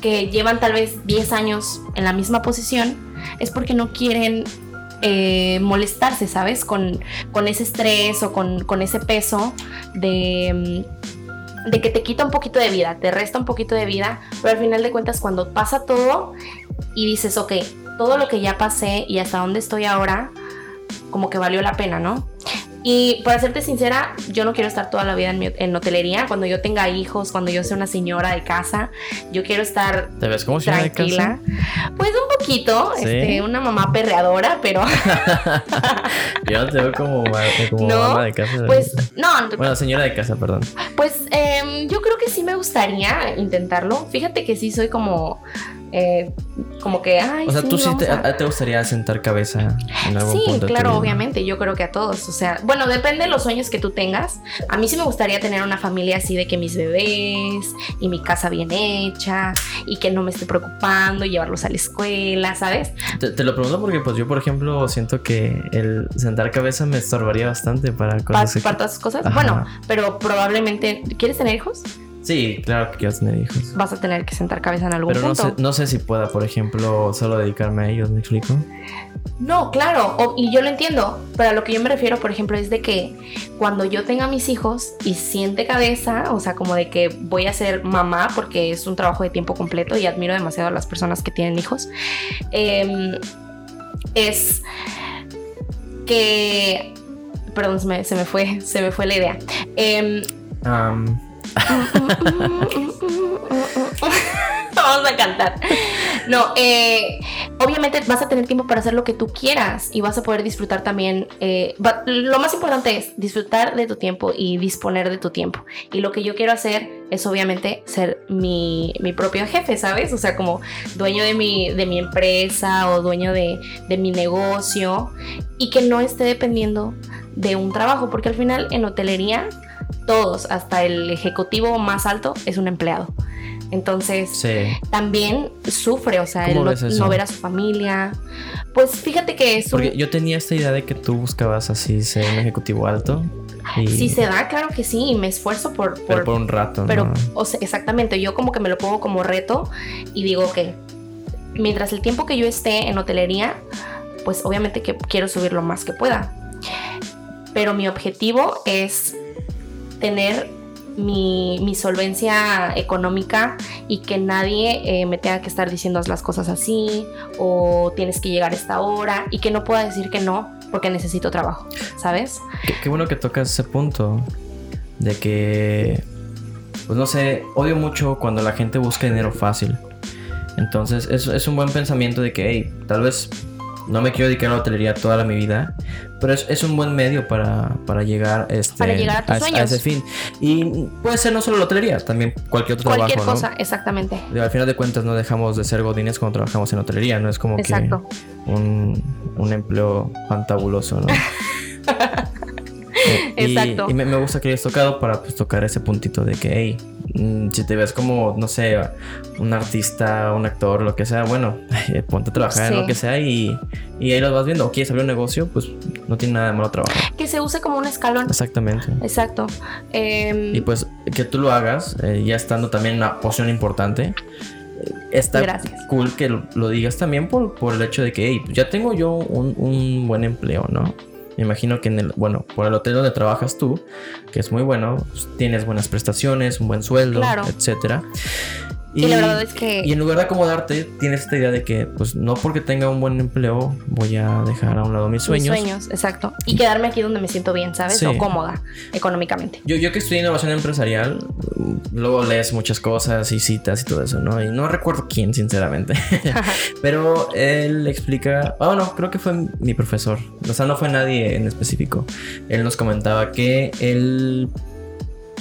que llevan tal vez 10 años en la misma posición es porque no quieren eh, molestarse, ¿sabes? Con, con ese estrés o con, con ese peso de, mm, de que te quita un poquito de vida, te resta un poquito de vida, pero al final de cuentas cuando pasa todo y dices, ok, todo lo que ya pasé y hasta dónde estoy ahora, como que valió la pena, ¿no? Y para serte sincera, yo no quiero estar toda la vida en, mi- en hotelería. Cuando yo tenga hijos, cuando yo sea una señora de casa, yo quiero estar ¿Te ves como señora de tranquila. casa? Pues un poquito, ¿Sí? este, una mamá perreadora, pero Yo te veo como No, mamá de casa. pues no, Bueno, señora de casa, perdón. pues em, yo creo que sí me gustaría intentarlo. Fíjate que sí soy como, eh, como que, ay, O sea, sí, tú sí te, a- a- te gustaría sentar cabeza en algún Sí, punto. claro, obviamente, yo creo que a todos, o sea, bueno, depende de los sueños que tú tengas. A mí sí me gustaría tener una familia así de que mis bebés y mi casa bien hecha y que no me esté preocupando y llevarlos a la escuela, ¿sabes? Te, te lo pregunto porque, pues, yo, por ejemplo, siento que el sentar cabeza me estorbaría bastante para Para, cosas. para todas esas cosas. Ajá. Bueno, pero probablemente, ¿quieres tener hijos? Sí, claro que quiero tener hijos. Vas a tener que sentar cabeza en algún Pero no sé, no sé si pueda, por ejemplo, solo dedicarme a ellos, ¿me explico? No, claro, o- y yo lo entiendo, pero a lo que yo me refiero, por ejemplo, es de que cuando yo tenga mis hijos y siente cabeza, o sea, como de que voy a ser mamá porque es un trabajo de tiempo completo y admiro demasiado a las personas que tienen hijos, em, es que... Perdón, se me, se me fue, se me fue la idea. Am, Vamos a cantar. No, eh, obviamente vas a tener tiempo para hacer lo que tú quieras y vas a poder disfrutar también. eh, lo más importante es disfrutar de tu tiempo y disponer de tu tiempo. Y lo que yo quiero hacer es obviamente ser mi, mi propio jefe, ¿sabes? O sea, como dueño de mi, de mi empresa o dueño de, de mi negocio y que no esté dependiendo de un trabajo, porque al final en hotelería todos, hasta el ejecutivo más alto, es un empleado. Entonces, sí. también sufre, o sea, ¿Cómo el no, ver a su familia. Pues fíjate que es un- Porque yo tenía esta idea de que tú buscabas así ser un ejecutivo alto. Y, Si se da, claro que sí, y me esfuerzo por... pero por- por un rato, pero, ¿no? o sea, exactamente, yo como que me lo pongo como reto y digo que mientras el tiempo que yo esté en hotelería, pues obviamente que quiero subir lo más que pueda. pero mi objetivo es tener mi, solvencia económica y que nadie eh, me tenga que estar diciendo "Haz las cosas así o tienes que llegar a esta hora y que no pueda decir que no porque necesito trabajo, ¿sabes? Qué, qué bueno que tocas ese punto de que, pues no sé, odio mucho cuando la gente busca dinero fácil. Entonces es, es un buen pensamiento de que, hey, tal vez no me quiero dedicar a la hotelería toda la, mi vida, pero es, es un buen medio para, para llegar, este, Para llegar a tus sueños. ese fin. Y puede ser no solo la hotelería, también cualquier otro Cualquier trabajo, cosa, ¿no? exactamente. Al final de cuentas no dejamos de ser godines cuando trabajamos en hotelería, no es como Exacto. que un, un empleo fantabuloso, ¿no? Eh, y- Exacto. Y, me, me gusta que hayas tocado para pues, tocar ese puntito de que, hey, mm, si te ves como, no sé, un artista, un actor, lo que sea, bueno, ponte a trabajar en lo que sea y, y ahí lo vas viendo. O quieres abrir un negocio, pues no tiene nada de malo trabajar. Que se use como un escalón. Exactamente. Exacto. Em, Y pues que tú lo hagas, eh, ya estando también en una posición importante. Está Gracias. cool que lo, digas también por, por el hecho de que, hey, ya tengo yo un, un buen empleo, ¿no? Me imagino que en el, bueno, por el hotel donde trabajas tú, que es muy bueno, pues, tienes buenas prestaciones, un buen sueldo, Claro. etcétera. Y, la verdad es que y en lugar de acomodarte, tienes esta idea de que, pues no porque tenga un buen empleo, voy a dejar a un lado mis mis sueños. sueños, exacto. Y quedarme aquí donde me siento bien, ¿sabes? Sí. O cómoda económicamente. Yo, yo que estudié innovación empresarial, luego lees muchas cosas y citas y todo eso, ¿no? Y no recuerdo quién, sinceramente. Pero él explica, oh no, creo que fue mi profesor. O sea, no fue nadie en específico. Él nos comentaba que el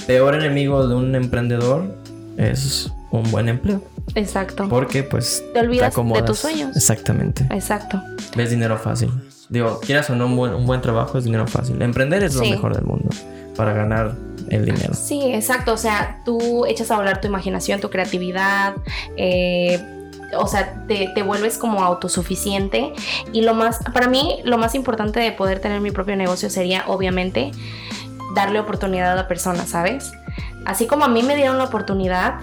peor enemigo de un emprendedor es un buen empleo. Exacto. Porque pues Te olvidas de tus sueños. Exactamente. Exacto. Ves dinero fácil. Digo, quieras o no, un buen, un buen trabajo es dinero fácil. Emprender es lo mejor del mundo para ganar el dinero. Sí, exacto. O sea, tú echas a volar tu imaginación, tu creatividad. eh, o sea, te, te vuelves como autosuficiente. Y lo más, para mí, lo más importante de poder tener mi propio negocio sería, obviamente, darle oportunidad a personas, ¿sabes? Así como a mí me dieron la oportunidad,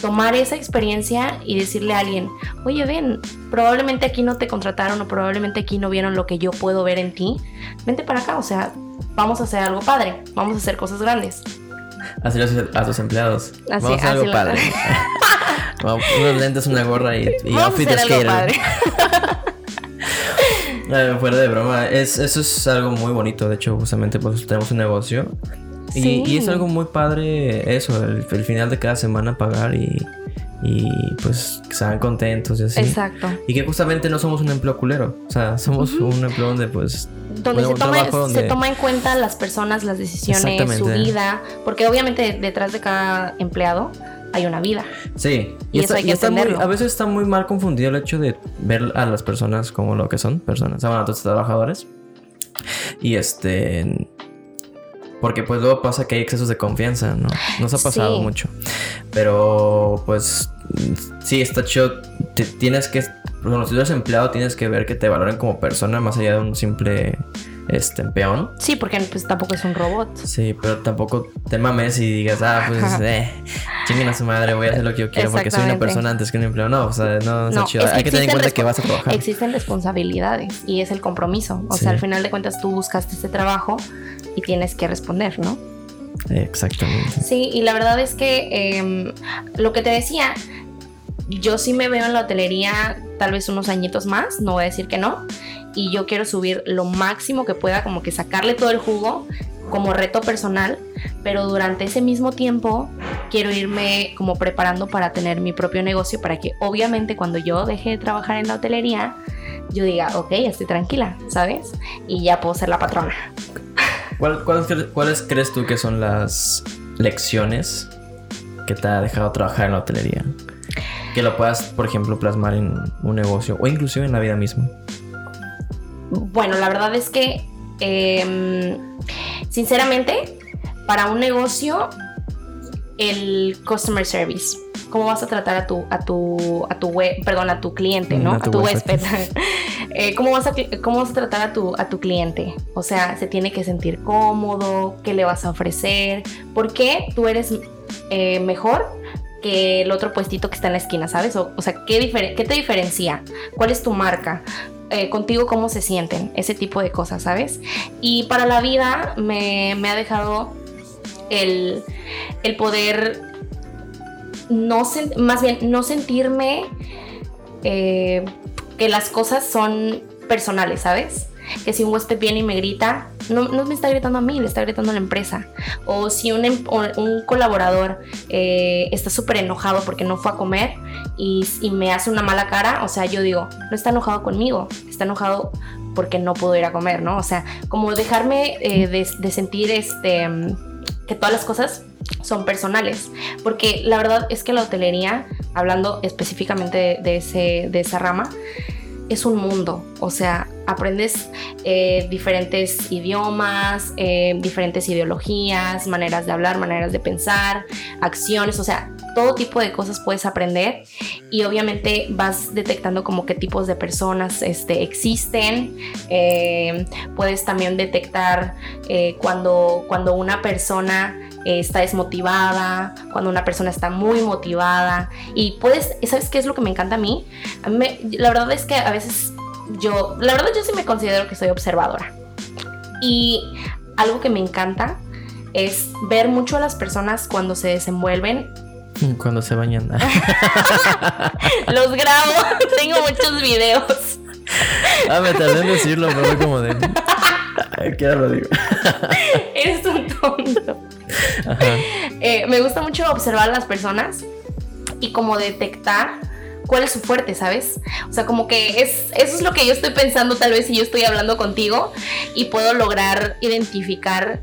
tomar esa experiencia y decirle a alguien, oye, ven, probablemente aquí no te contrataron o probablemente aquí no vieron lo que yo puedo ver en ti. Vente para acá, o sea, vamos a hacer algo padre, vamos a hacer cosas grandes. Así lo a tus empleados. Así- Vamos a hacer algo padre. Unos lentes, una gorra y, y Vamos a outfit de hacer algo skater. padre. Eh, fuera de broma, es, eso es algo muy bonito. De hecho, justamente pues tenemos un negocio. Y, Sí. y es algo muy padre eso, el, el final de cada semana pagar y, y pues que sean contentos y así. Exacto. Y que justamente no somos un empleo culero. O sea, somos un empleo donde pues... Donde se toma, donde- se toma en cuenta las personas, las decisiones, su vida, porque obviamente detrás de cada empleado hay una vida. Sí, Y eso hay que está muy- a veces está muy mal confundido el hecho de ver a las personas como lo que son, personas, o sea, bueno, a todos los trabajadores. Y este. Porque pues luego pasa que hay excesos de confianza, ¿no? Nos ha pasado Sí. mucho. Pero pues sí, está chido. Te- tienes que. Si tú eres empleado, tienes que ver que te valoren como persona más allá de un simple este, peón. Sí, porque pues tampoco es un robot. Sí, pero tampoco te mames y digas, ah, pues, eh, chinguen a su madre, voy a hacer lo que yo quiero porque soy una persona antes que un empleo. No, o sea, no, está No, chido. es que Hay que tener en cuenta que vas a trabajar. Existen responsabilidades y es el compromiso. O Sí. sea, al final de cuentas tú buscaste este trabajo y tienes que responder, ¿no? Exactamente. Sí, y la verdad es que em, lo que te decía, yo sí me veo en la hotelería tal vez unos añitos más, no voy a decir que no, y yo quiero subir lo máximo que pueda, como que sacarle todo el jugo como reto personal, pero durante ese mismo tiempo quiero irme como preparando para tener mi propio negocio, para que obviamente cuando yo deje de trabajar en la hotelería, yo diga, ok, estoy tranquila, ¿sabes? Y ya puedo ser la patrona. ¿Cuál- cuáles, cre- cuáles crees tú que son las lecciones que te ha dejado trabajar en la hotelería? Que lo puedas, por ejemplo, plasmar en un negocio o inclusive en la vida misma. Bueno, la verdad es que, em, sinceramente, para un negocio, el customer service, cómo vas a tratar a tu, a tu, a tu web, perdón, a tu cliente, ¿no? Mm, A a tu tu, huésped. Eh, ¿cómo, vas a, ¿Cómo vas a tratar a tu, a tu cliente? O sea, se tiene que sentir cómodo, ¿qué le vas a ofrecer? ¿Por qué tú eres eh, mejor que el otro puestito que está en la esquina, ¿sabes? O, sea, ¿qué, ¿qué te diferencia? ¿Cuál es tu marca? eh, contigo cómo se sienten, ese tipo de cosas, ¿sabes? Y para la vida me, me ha dejado el, el poder no más bien no sentirme que las cosas son personales, ¿sabes? Que si un huésped viene y me grita, no, no me está gritando a mí, le está gritando a la empresa. O si un, em- un colaborador eh, está súper enojado porque no fue a comer y, me hace una mala cara, o sea, yo digo, no está enojado conmigo, está enojado porque no pudo ir a comer, ¿no? O sea, como dejarme eh, de, de sentir este, que todas las cosas son personales. Porque la verdad es que la hotelería, hablando específicamente de, ese, de esa rama, es un mundo. O sea, aprendes eh, diferentes idiomas, eh, diferentes ideologías, maneras de hablar, maneras de pensar, acciones, o sea, todo tipo de cosas puedes aprender y obviamente vas detectando como qué tipos de personas este, existen. Eh, puedes también detectar cuando, cuando una persona eh, está desmotivada, cuando una persona está muy motivada. Y puedes, ¿sabes qué es lo que me encanta a mí? A mí me- la verdad es que a veces yo, la verdad yo sí me considero que soy observadora. Y algo que me encanta es ver mucho a las personas cuando se desenvuelven. Cuando se bañan. Los grabo, tengo muchos videos. ah, me tardé en decirlo, pero como de. ¿Qué lo digo? Eh, me gusta mucho observar a las personas y como detectar cuál es su fuerte, ¿sabes? O sea, como que es, eso es lo que yo estoy pensando tal vez si yo estoy hablando contigo y puedo lograr identificar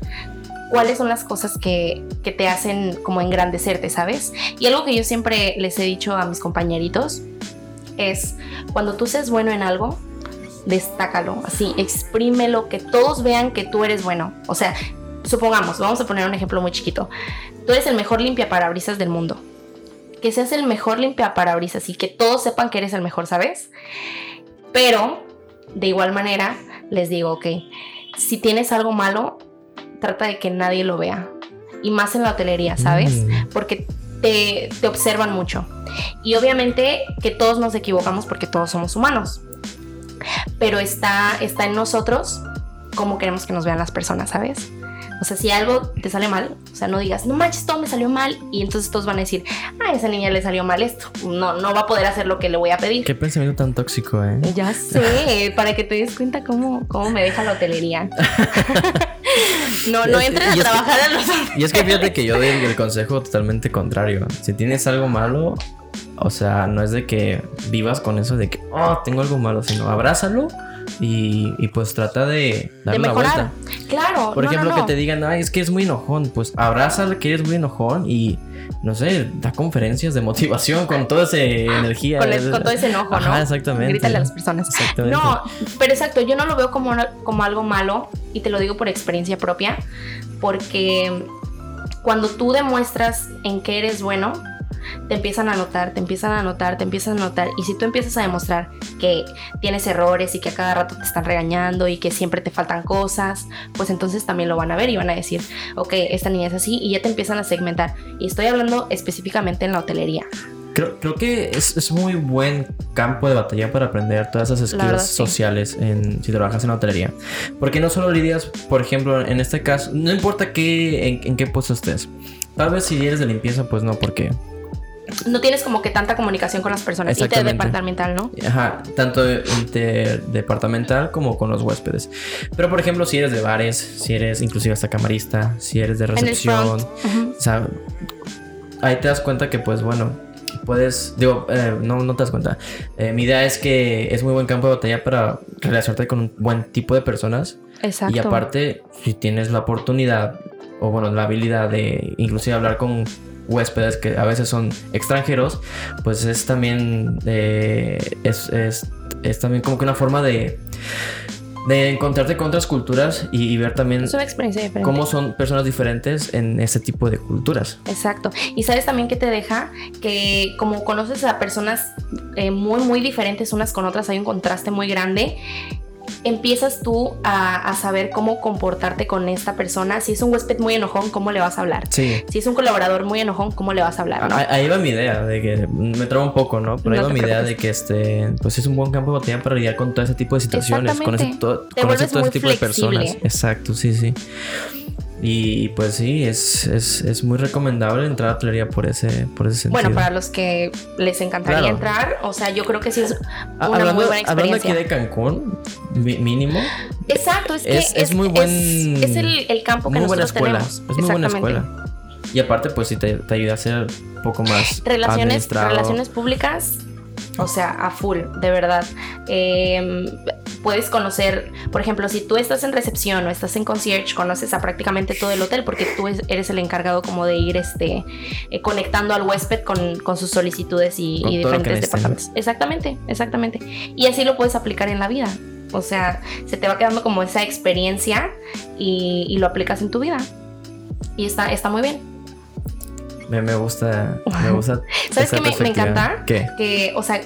cuáles son las cosas que, que te hacen como engrandecerte, ¿sabes? Y algo que yo siempre les he dicho a mis compañeritos es, cuando tú seas bueno en algo, destácalo, así, exprímelo, que todos vean que tú eres bueno. O sea, supongamos, vamos a poner un ejemplo muy chiquito. Tú eres el mejor limpiaparabrisas del mundo. Que seas el mejor limpiaparabrisas y que todos sepan que eres el mejor, ¿sabes? Pero, de igual manera, les digo, ok, si tienes algo malo, trata de que nadie lo vea. Y más en la hotelería, ¿sabes? Mm. Porque te, te observan mucho. Y obviamente que todos nos equivocamos porque todos somos humanos. Pero está, está en nosotros cómo queremos que nos vean las personas, ¿sabes? O sea, si algo te sale mal, o sea, no digas, no manches, todo me salió mal. Y entonces todos van a decir, ah, a esa niña le salió mal esto. No, no va a poder hacer lo que le voy a pedir. Qué pensamiento tan tóxico, ¿eh? Ya sé, para que te des cuenta cómo, cómo me deja la hotelería. no, no entres a trabajar a los Y es que fíjate que yo doy el consejo totalmente contrario. Si tienes algo malo, o sea, no es de que vivas con eso de que, oh, tengo algo malo, sino abrázalo y, y pues trata de darle mejorar. vuelta. Claro. Por no, ejemplo, no, no. que te digan, ay, es que es muy enojón. Pues abrázalo que eres muy enojón y, no sé, da conferencias de motivación con toda esa energía. Con, el- con todo ese enojo, Ajá, ¿no? exactamente. Grítale a las personas. Exactamente. No, pero exacto, yo no lo veo como, como algo malo y te lo digo por experiencia propia, porque cuando tú demuestras en qué eres bueno, te empiezan a notar, te empiezan a notar, te empiezan a notar. Y si tú empiezas a demostrar que tienes errores y que a cada rato te están regañando y que siempre te faltan cosas, pues entonces también lo van a ver y van a decir, ok, esta niña es así y ya te empiezan a segmentar. Y estoy hablando específicamente en la hotelería. Creo, creo que es, es muy buen campo de batalla para aprender todas esas skills sí. sociales en, si trabajas en la hotelería. Porque no solo lidias, por ejemplo, en este caso, no importa qué, en, en qué puesto estés. Tal vez si eres de limpieza, pues no, porque No tienes como que tanta comunicación con las personas. Interdepartamental, ¿no? Ajá, tanto interdepartamental como con los huéspedes. Pero por ejemplo, si eres de bares, si eres inclusive hasta camarista, si eres de recepción, o sea, ahí te das cuenta que pues bueno, puedes, digo, eh, no, no te das cuenta. Eh, mi idea es que es muy buen campo de batalla para relacionarte con un buen tipo de personas. Exacto. Y aparte, si tienes la oportunidad o bueno, la habilidad de inclusive hablar con huéspedes que a veces son extranjeros, pues es también eh, es, es, es también como que una forma de, de encontrarte con otras culturas y, y ver también Es una experiencia diferente. cómo son personas diferentes en ese tipo de culturas. Exacto. Y sabes también que te deja que como conoces a personas eh, muy, muy diferentes unas con otras, hay un contraste muy grande. Empiezas tú a, a saber cómo comportarte con esta persona. Si es un huésped muy enojón, ¿cómo le vas a hablar? Sí. Si es un colaborador muy enojón, ¿cómo le vas a hablar? no? Ah, Ahí va mi idea, de que me traba un poco, ¿no? Pero No ahí va mi idea de que este, pues es un buen campo de batalla para lidiar con todo ese tipo de situaciones, con ese, Exactamente. to- Te conocer vuelves todo ese tipo de personas. flexible. Exacto, sí, sí. Y pues sí, es, es, es muy recomendable entrar a hotelería por ese, por ese sentido. Bueno, para los que les encantaría Claro. entrar, o sea, yo creo que sí es una hablando, muy buena hablando aquí experiencia. de Cancún, mínimo, Exacto, es que es- es muy buen- Es, el, el campo que muy buena nosotros escuela. tenemos. Es muy buena escuela. Y aparte, pues sí te, te ayuda a ser un poco más Relaciones, relaciones públicas, o sea, a full, de verdad. Eh, puedes conocer, por ejemplo, si tú estás en recepción o estás en concierge, conoces a prácticamente todo el hotel porque tú es- eres el encargado como de ir este, eh, conectando al huésped con, con sus solicitudes y, diferentes departamentos. Exactamente, exactamente. Y así lo puedes aplicar en la vida. O sea, se te va quedando como esa experiencia y, y lo aplicas en tu vida. Y está, está muy bien. Me, me gusta, me gusta. ¿Sabes qué me, me encanta? ¿Qué? Que, o sea,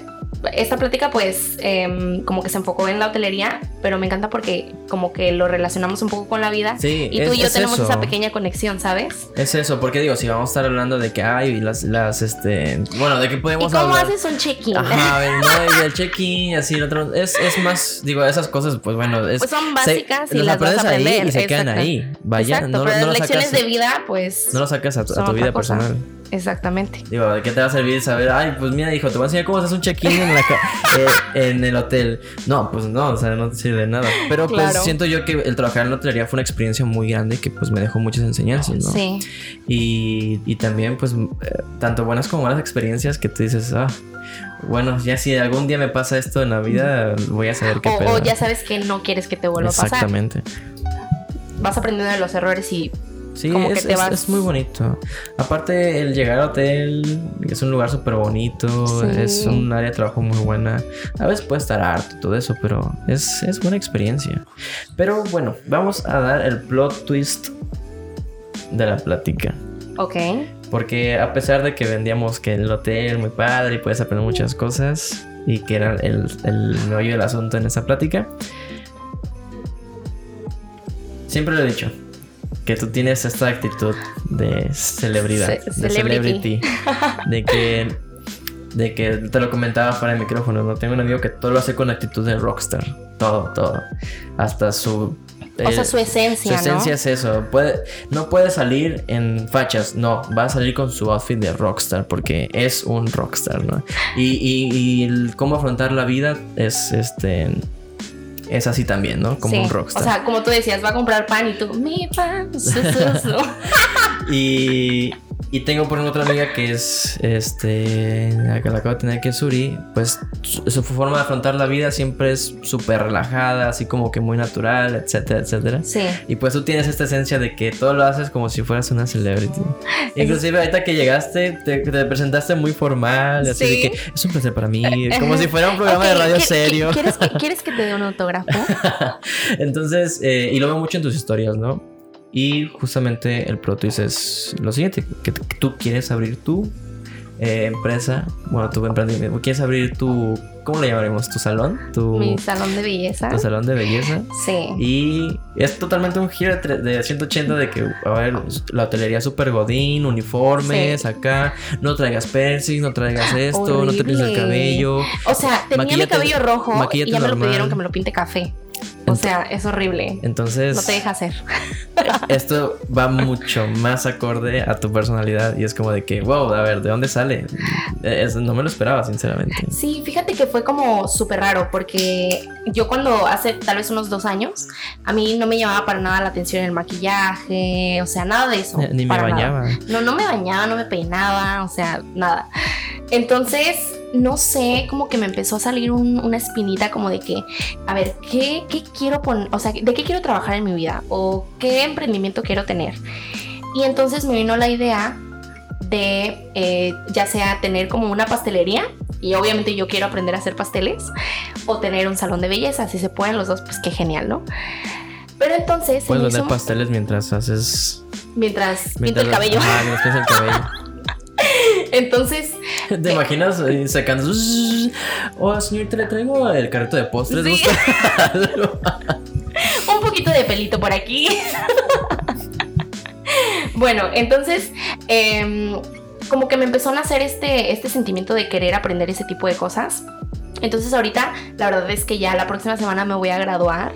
esta plática pues em, como que se enfocó en la hotelería, pero me encanta porque como que lo relacionamos un poco con la vida. Sí, y tú es- y yo es tenemos eso. esa pequeña conexión, ¿sabes? Es eso, porque digo, si vamos a estar hablando de que hay las, las, este, bueno, de que ¿Y podemos cómo hablar. haces un check-in? Ajá, a ver, no, y el check-in, así, el otro, es, es más, digo, esas cosas, pues bueno, es, Pues son se- básicas y los las vas a aprendes ahí aprender. y se quedan ahí. Vaya, Exacto, no, pero no las lecciones sacas, de vida, pues. no lo sacas a tu, a tu vida personal. Exactamente. Digo, ¿de qué te va a servir saber? Ay, pues mira, hijo, te voy a enseñar cómo haces un check-in en, la eh, en el hotel. No, pues no, o sea, no te sirve de nada. Pero pues siento yo que el trabajar en la hotelería fue una experiencia muy grande que pues me dejó muchas enseñanzas, ¿no? Sí. Y, y también, pues, eh, tanto buenas como malas experiencias que tú dices, ah, bueno, ya si algún día me pasa esto en la vida, voy a saber qué O, pedo. o ya sabes que no quieres que te vuelva a pasar. Exactamente. Vas aprendiendo de los errores y Sí, es, es- vas- es muy bonito. Aparte, el llegar al hotel es un lugar súper bonito, Sí. es un área de trabajo muy buena. A veces puede estar harto y todo eso, pero es, es buena experiencia. Pero bueno, vamos a dar el plot twist de la plática. Ok. Porque a pesar de que vendíamos que el hotel muy padre y puedes aprender muchas cosas y que era el, el meollo del asunto en esa plática, siempre lo he dicho, que tú tienes esta actitud de celebridad, Ce- de celebrity. celebrity, de que, de que te lo comentaba fuera de micrófono, ¿no? Tengo un amigo que todo lo hace con actitud de rockstar, todo, todo, hasta su... O sea, eh, su esencia, su esencia ¿no? es eso. Puede, no puede salir en fachas, no. Va a salir con su outfit de rockstar porque es un rockstar, ¿no? Y, y- y el cómo afrontar la vida es este. Es así también, ¿no? Como Sí. un rockstar. O sea, como tú decías, va a comprar pan y tú, mi pan. su, su, su". y, y tengo por ejemplo otra amiga que es. Este. La que la acabo de tener que es Suri. Pues su, su forma de afrontar la vida siempre es súper relajada, así como que muy natural, etcétera, etcétera. Sí. Y pues tú tienes esta esencia de que todo lo haces como si fueras una celebrity. Inclusive ahorita que llegaste, te, te presentaste muy formal, así Sí. de que es un placer para mí, como si fuera un programa Ok, de radio ¿qui- qui- serio. ¿quieres que, ¿Quieres que te dé un autógrafo? Entonces, eh, y lo veo mucho en tus historias, ¿no? Y justamente el plot twist es lo siguiente, que, tú quieres abrir tu eh, empresa, bueno, tu emprendimiento, quieres abrir tu, ¿cómo le llamaremos? ¿Tu salón? Tu, Mi salón de belleza. tu salón de belleza. Sí. Y es totalmente un giro de, de 180 de que, a ver, la hotelería super godín, uniformes, Sí. acá, no traigas piercing, no traigas esto, no te pintes el cabello. O sea, tenía mi cabello rojo y ya me lo pidieron que me lo pinte café. O sea, es horrible. Entonces, No te deja hacer. esto va mucho más acorde a tu personalidad y es como de que, wow, a ver, ¿de dónde sale? Eh, es- no me lo esperaba, sinceramente. Sí, fíjate que fue como súper raro porque yo cuando hace tal vez unos dos años, a mí no me llamaba para nada la atención el maquillaje, o sea, nada de eso. Ni- Ni me nada. bañaba. No, no me bañaba, no me peinaba, o sea, nada. Entonces, no sé, como que me empezó a salir un- una espinita como de que, a ver, ¿qué, qué quiero poner? O sea, ¿de qué quiero trabajar en mi vida? ¿O qué emprendimiento quiero tener? Y entonces me vino la idea de eh, ya sea tener como una pastelería y obviamente yo quiero aprender a hacer pasteles o tener un salón de belleza, si se pueden los dos, pues qué genial, ¿no? Pero entonces, Puedes vender pasteles mientras haces... mientras pinto mientras- el cabello. Ajá, mientras el cabello. Entonces, ¿Te imaginas eh, sacando Oh, señorita, le traigo el carrito de postres. Sí. un poquito de pelito por aquí. bueno, entonces, em, como que me empezó a nacer este, este sentimiento de querer aprender ese tipo de cosas. Entonces ahorita la verdad es que ya la próxima semana me voy a graduar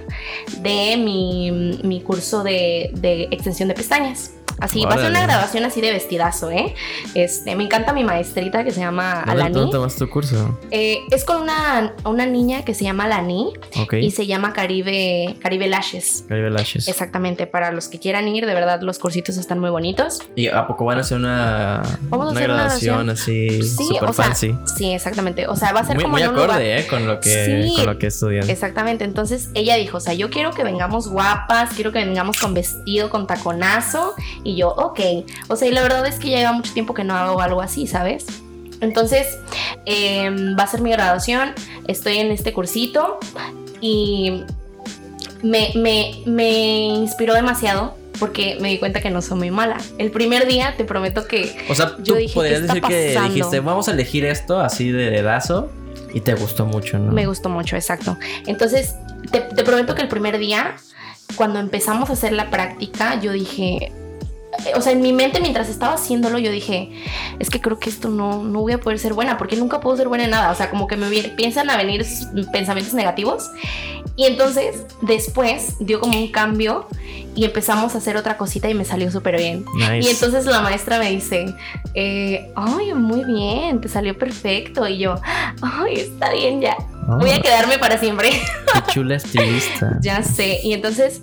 de mi, mi curso de, de extensión de pestañas. Así, va a ser una Órale. graduación así de vestidazo, ¿eh? Este, me encanta mi maestrita que se llama ¿Dónde, Alani. ¿Dónde tomas tu curso? Eh, es con una, una niña que se llama Alani Ok. y se llama Caribe, Caribe Lashes. Caribe Lashes. Exactamente, para los que quieran ir, de verdad los cursitos están muy bonitos. ¿Y a poco van a hacer una, Vamos a una hacer una graduación así Sí, super o sea, fancy? sí, exactamente. O sea, va a ser Muy, como muy en un acorde, lugar- ¿eh? Con lo que, Sí. con lo que estudian. Exactamente, entonces ella dijo, o sea, yo quiero que vengamos guapas, quiero que vengamos con vestido, con taconazo, y yo, ok, o sea, y la verdad es que ya lleva mucho tiempo que no hago algo así, ¿sabes? Entonces, em, va a ser mi graduación, estoy en este cursito y me, me, me inspiró demasiado porque me di cuenta que no soy muy mala. El primer día, te prometo que O sea, Yo tú dije, podrías ¿qué está decir que pasando? dijiste, vamos a elegir esto así de dedazo y te gustó mucho, ¿no? Me gustó mucho, exacto. Entonces, te, te prometo que el primer día, cuando empezamos a hacer la práctica, yo dije, o sea, en mi mente mientras estaba haciéndolo, yo dije, es que creo que esto no, no voy a poder ser buena, porque nunca puedo ser buena en nada. O sea, como que me piensan a venir esos pensamientos negativos. Y entonces, después dio como un cambio y empezamos a hacer otra cosita y me salió súper bien. Nice. Y entonces la maestra me dice, eh, ay, muy bien, te salió perfecto. Y yo, ay, está bien ya. Oh, Voy a quedarme para siempre. qué chula estilista. ya sé. Y entonces,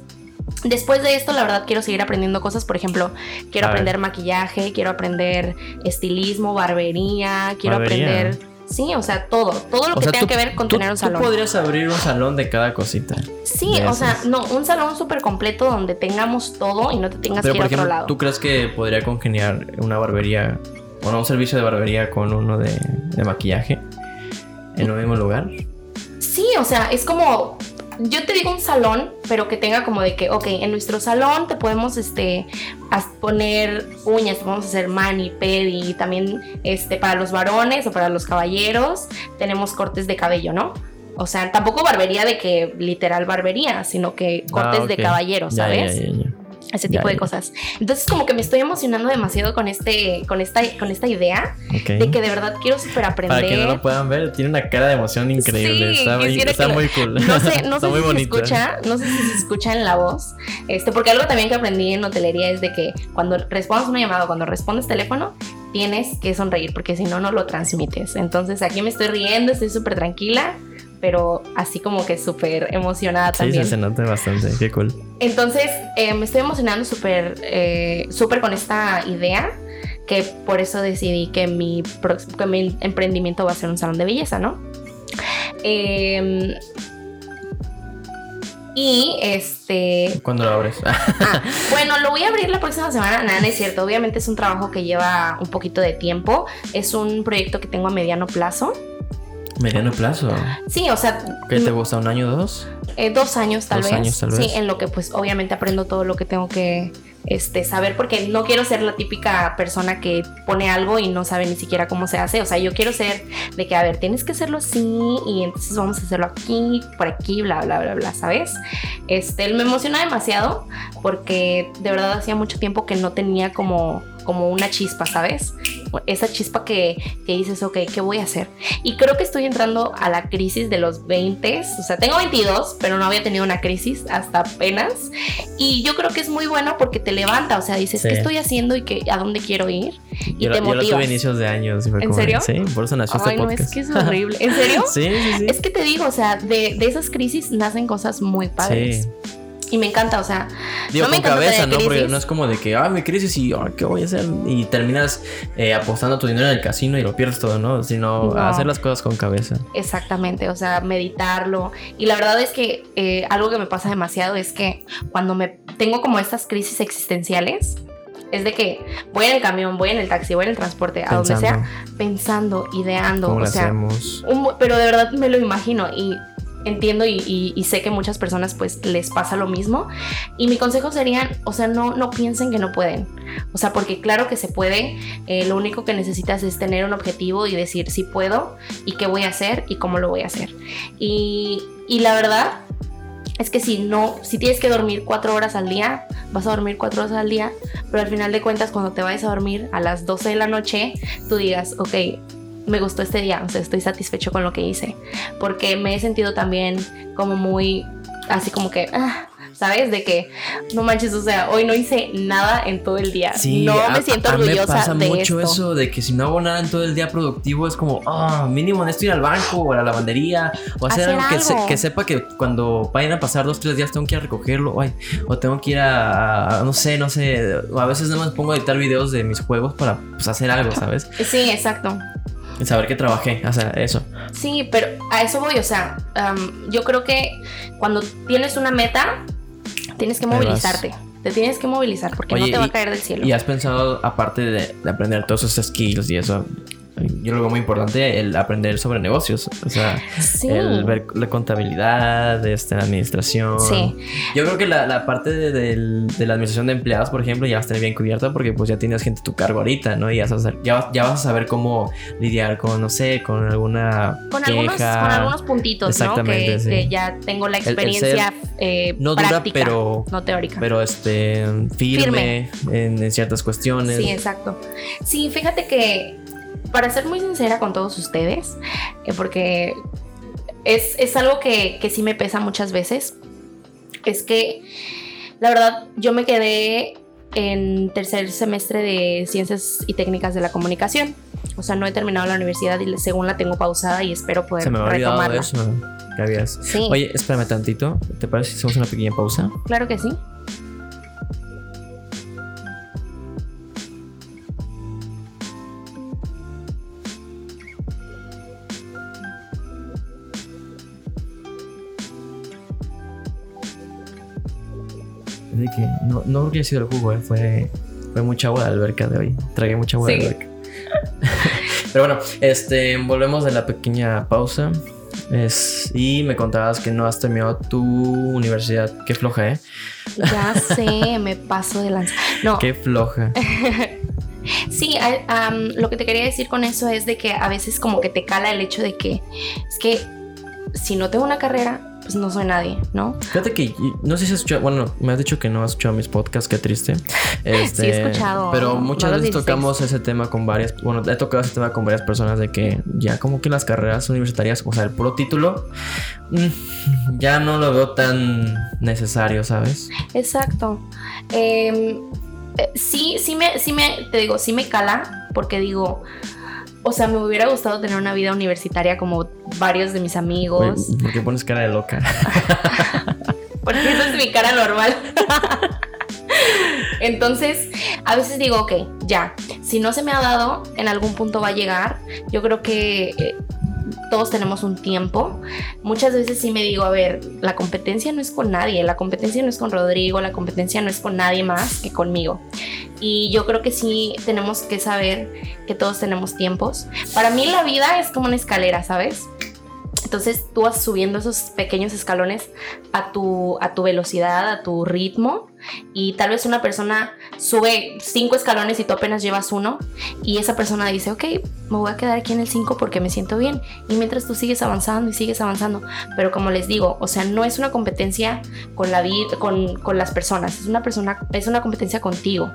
después de esto, la verdad, quiero seguir aprendiendo cosas. Por ejemplo, quiero A ver. aprender maquillaje, quiero aprender estilismo, barbería, quiero Barbería. aprender. Sí, o sea, todo. Todo lo O que sea, tenga tú- que ver con tú- tener un Tú salón. podrías abrir un salón de cada cosita. Sí, o sea, no, un salón súper completo donde tengamos todo y no te tengas Pero, que ir por a otro lado. ¿tú crees que podría congeniar una barbería, bueno, un servicio de barbería con uno de, de maquillaje en un mismo lugar? Sí, o sea, es como. Yo te digo un salón, pero que tenga como de que, ok, en nuestro salón te podemos este, poner uñas, te podemos hacer mani, pedi, y también este, para los varones o para los caballeros tenemos cortes de cabello, ¿no? O sea, tampoco barbería de que literal barbería, sino que cortes Ah, de ok. caballero, ¿sabes? ya, ya, ya. Ese tipo Ya, de ya. cosas. Entonces, como que me estoy emocionando demasiado con este, con esta, con esta idea Ok. de que de verdad quiero súper aprender. Para que no lo puedan ver, tiene una cara de emoción increíble. Sí, está muy, está muy cool. No sé, no Está sé muy si se escucha, no sé si se escucha en la voz. Este, porque algo también que aprendí en hotelería es de que cuando respondes una llamada, cuando respondes teléfono, tienes que sonreír, porque si no, no lo transmites. Entonces aquí me estoy riendo, estoy súper tranquila, pero así como que súper emocionada Sí, también. sí, se nota bastante. Qué cool. Entonces eh, me estoy emocionando súper eh, súper con esta idea, que por eso decidí que mi, prox- que mi emprendimiento va a ser un salón de belleza, ¿no? Em, y este, ¿Cuándo lo abres? ah, bueno, lo voy a abrir la próxima semana. Nada, no es cierto. Obviamente es un trabajo que lleva un poquito de tiempo. Es un proyecto que tengo a mediano plazo. Mediano plazo. Sí, o sea, ¿Qué te gusta? ¿Un año o dos? Eh, dos años tal Dos vez. años, tal Sí, vez. en lo que pues obviamente aprendo todo lo que tengo que este, saber porque no quiero ser la típica persona que pone algo y no sabe ni siquiera cómo se hace. O sea, yo quiero ser de que, a ver, tienes que hacerlo así y entonces vamos a hacerlo aquí, por aquí, bla, bla, bla, bla, ¿sabes? Este, me emociona demasiado porque de verdad hacía mucho tiempo que no tenía como, como una chispa, ¿sabes? Esa chispa que, que dices, ok, ¿qué voy a hacer? Y creo que estoy entrando a la crisis de los 20. O sea, tengo 22, pero no había tenido una crisis hasta apenas. Y yo creo que es muy bueno porque te levanta. O sea, dices, Sí. ¿qué estoy haciendo y qué, a dónde quiero ir? Y yo, te lo- yo lo tuve inicios de años. y fue ¿En como serio? Sí, por eso nació Ay, este no, podcast. es que es horrible. ¿En serio? sí, sí, sí. Es que te digo, o sea, de, de esas crisis nacen cosas muy padres. Sí. Y me encanta, o sea, Digo, No me con cabeza, ¿no? Porque no es como de que, ah, mi crisis y, ah, ¿qué voy a hacer? Y terminas eh, apostando tu dinero en el casino y lo pierdes todo, ¿no? Sino No. hacer las cosas con cabeza. Exactamente, o sea, meditarlo. Y la verdad es que eh, algo que me pasa demasiado es que cuando me tengo como estas crisis existenciales, es de que voy en el camión, voy en el taxi, voy en el transporte, a donde sea, pensando, ideando, ¿Cómo o lo sea, hacemos? un bu- pero de verdad me lo imagino y entiendo y, sé que muchas personas pues les pasa lo mismo. Y mi consejo sería, o sea, no, no piensen que no pueden. O sea, porque claro que se puede, eh, lo único que necesitas es tener un objetivo y decir si puedo y qué voy a hacer y cómo lo voy a hacer. Y, y la verdad es que si no, si tienes que dormir cuatro horas al día, vas a dormir cuatro horas al día, pero al final de cuentas cuando te vayas a dormir a las 12 de la noche, tú digas, ok, me gustó este día, o sea, estoy satisfecho con lo que hice, porque me he sentido también como muy, así como que, ah, ¿sabes? De que, no manches, o sea, hoy no hice nada en todo el día. no a- me siento a- a mí orgullosa me pasa de mucho esto. eso de que si no hago nada en todo el día productivo es como, ah, mínimo necesito ir al banco o a la lavandería o hacer, Hacer algo, que, se- algo. que sepa que cuando vayan a pasar dos, tres días tengo que ir a recogerlo ay, o tengo que ir a, a- no sé, no sé, a veces nada más pongo a editar videos de mis juegos para pues, hacer algo, ¿sabes? Sí, exacto. Y saber que trabajé, o sea, eso. Sí, pero a eso voy, o sea, am, yo creo que cuando tienes una meta, tienes que movilizarte. Te tienes que movilizar porque Oye, no te va y- a caer del cielo. Y has pensado, aparte de, de aprender todos esos skills y eso, yo lo veo muy importante el aprender sobre negocios, o sea, sí. el ver la contabilidad, este, la administración. Sí. Yo creo que la, la parte de, del- de la administración de empleados, por ejemplo, ya va a estar bien cubierta porque pues ya tienes gente a tu cargo ahorita, ¿no? Y ya, vas a saber- ya, vas- ya vas a saber cómo lidiar con, no sé, con alguna Con queja. algunos, con algunos puntitos, ¿no? Exactamente, Que, sí. que ya tengo la El- el experiencia eh, no dura, pero- no teórica. Pero este, firme, En, en ciertas cuestiones. Sí, exacto. Sí, fíjate que, para ser muy sincera con todos ustedes, eh, porque es, es algo que, que sí me pesa muchas veces, es que la verdad yo me quedé en tercer semestre de Ciencias y Técnicas de la Comunicación. O sea, no he terminado la universidad y según la tengo pausada y espero poder Se me olvidado retomarla. eso. Habías. Sí, Oye, espérame tantito. ¿Te parece si hacemos una pequeña pausa? claro que sí. De que no, no creo que haya sido el jugo, eh, fue, fue mucha agua de alberca de hoy. Tragué mucha agua de alberca. Pero bueno, este, volvemos de la pequeña pausa. Es, y me contabas que no has terminado tu universidad. Qué floja, ¿eh? Ya sé, me paso de lanza. No, Qué floja. Sí, lo que te quería decir con eso es de que a veces como que te cala el hecho de que es que si no tengo una carrera, pues no soy nadie, ¿no? Fíjate que no sé si has escuchado, bueno, me has dicho que no has escuchado mis podcasts, qué triste. Este, Sí, he escuchado, Pero muchas veces 16. tocamos ese tema con varias, bueno, he tocado ese tema con varias personas de que ya como que las carreras universitarias, o sea, el puro título, mm, ya no lo veo tan necesario, ¿sabes? Exacto. Em, eh, sí, sí me, sí me, te digo, sí me cala, porque digo, o sea, me hubiera gustado tener una vida universitaria como varios de mis amigos, ¿Por qué pones cara de loca? porque esa es mi cara normal. Entonces, a veces digo, ok, ya, si no se me ha dado, en algún punto va a llegar. Yo creo que eh, todos tenemos un tiempo. Muchas veces sí me digo, a ver, la competencia no es con nadie, la competencia no es con Rodrigo, la competencia no es con nadie más que conmigo. Y yo creo que sí tenemos que saber que todos tenemos tiempos. Para mí la vida es como una escalera, ¿sabes? Entonces tú vas subiendo esos pequeños escalones a tu, a tu velocidad, a tu ritmo. Y tal vez una persona sube cinco escalones y tú apenas llevas uno. Y esa persona dice, ok, me voy a quedar aquí en el 5 porque me siento bien. Y mientras tú sigues avanzando y sigues avanzando. Pero como les digo, o sea, no es una competencia con, la vida, con, con las personas. Es una, persona, es una competencia contigo.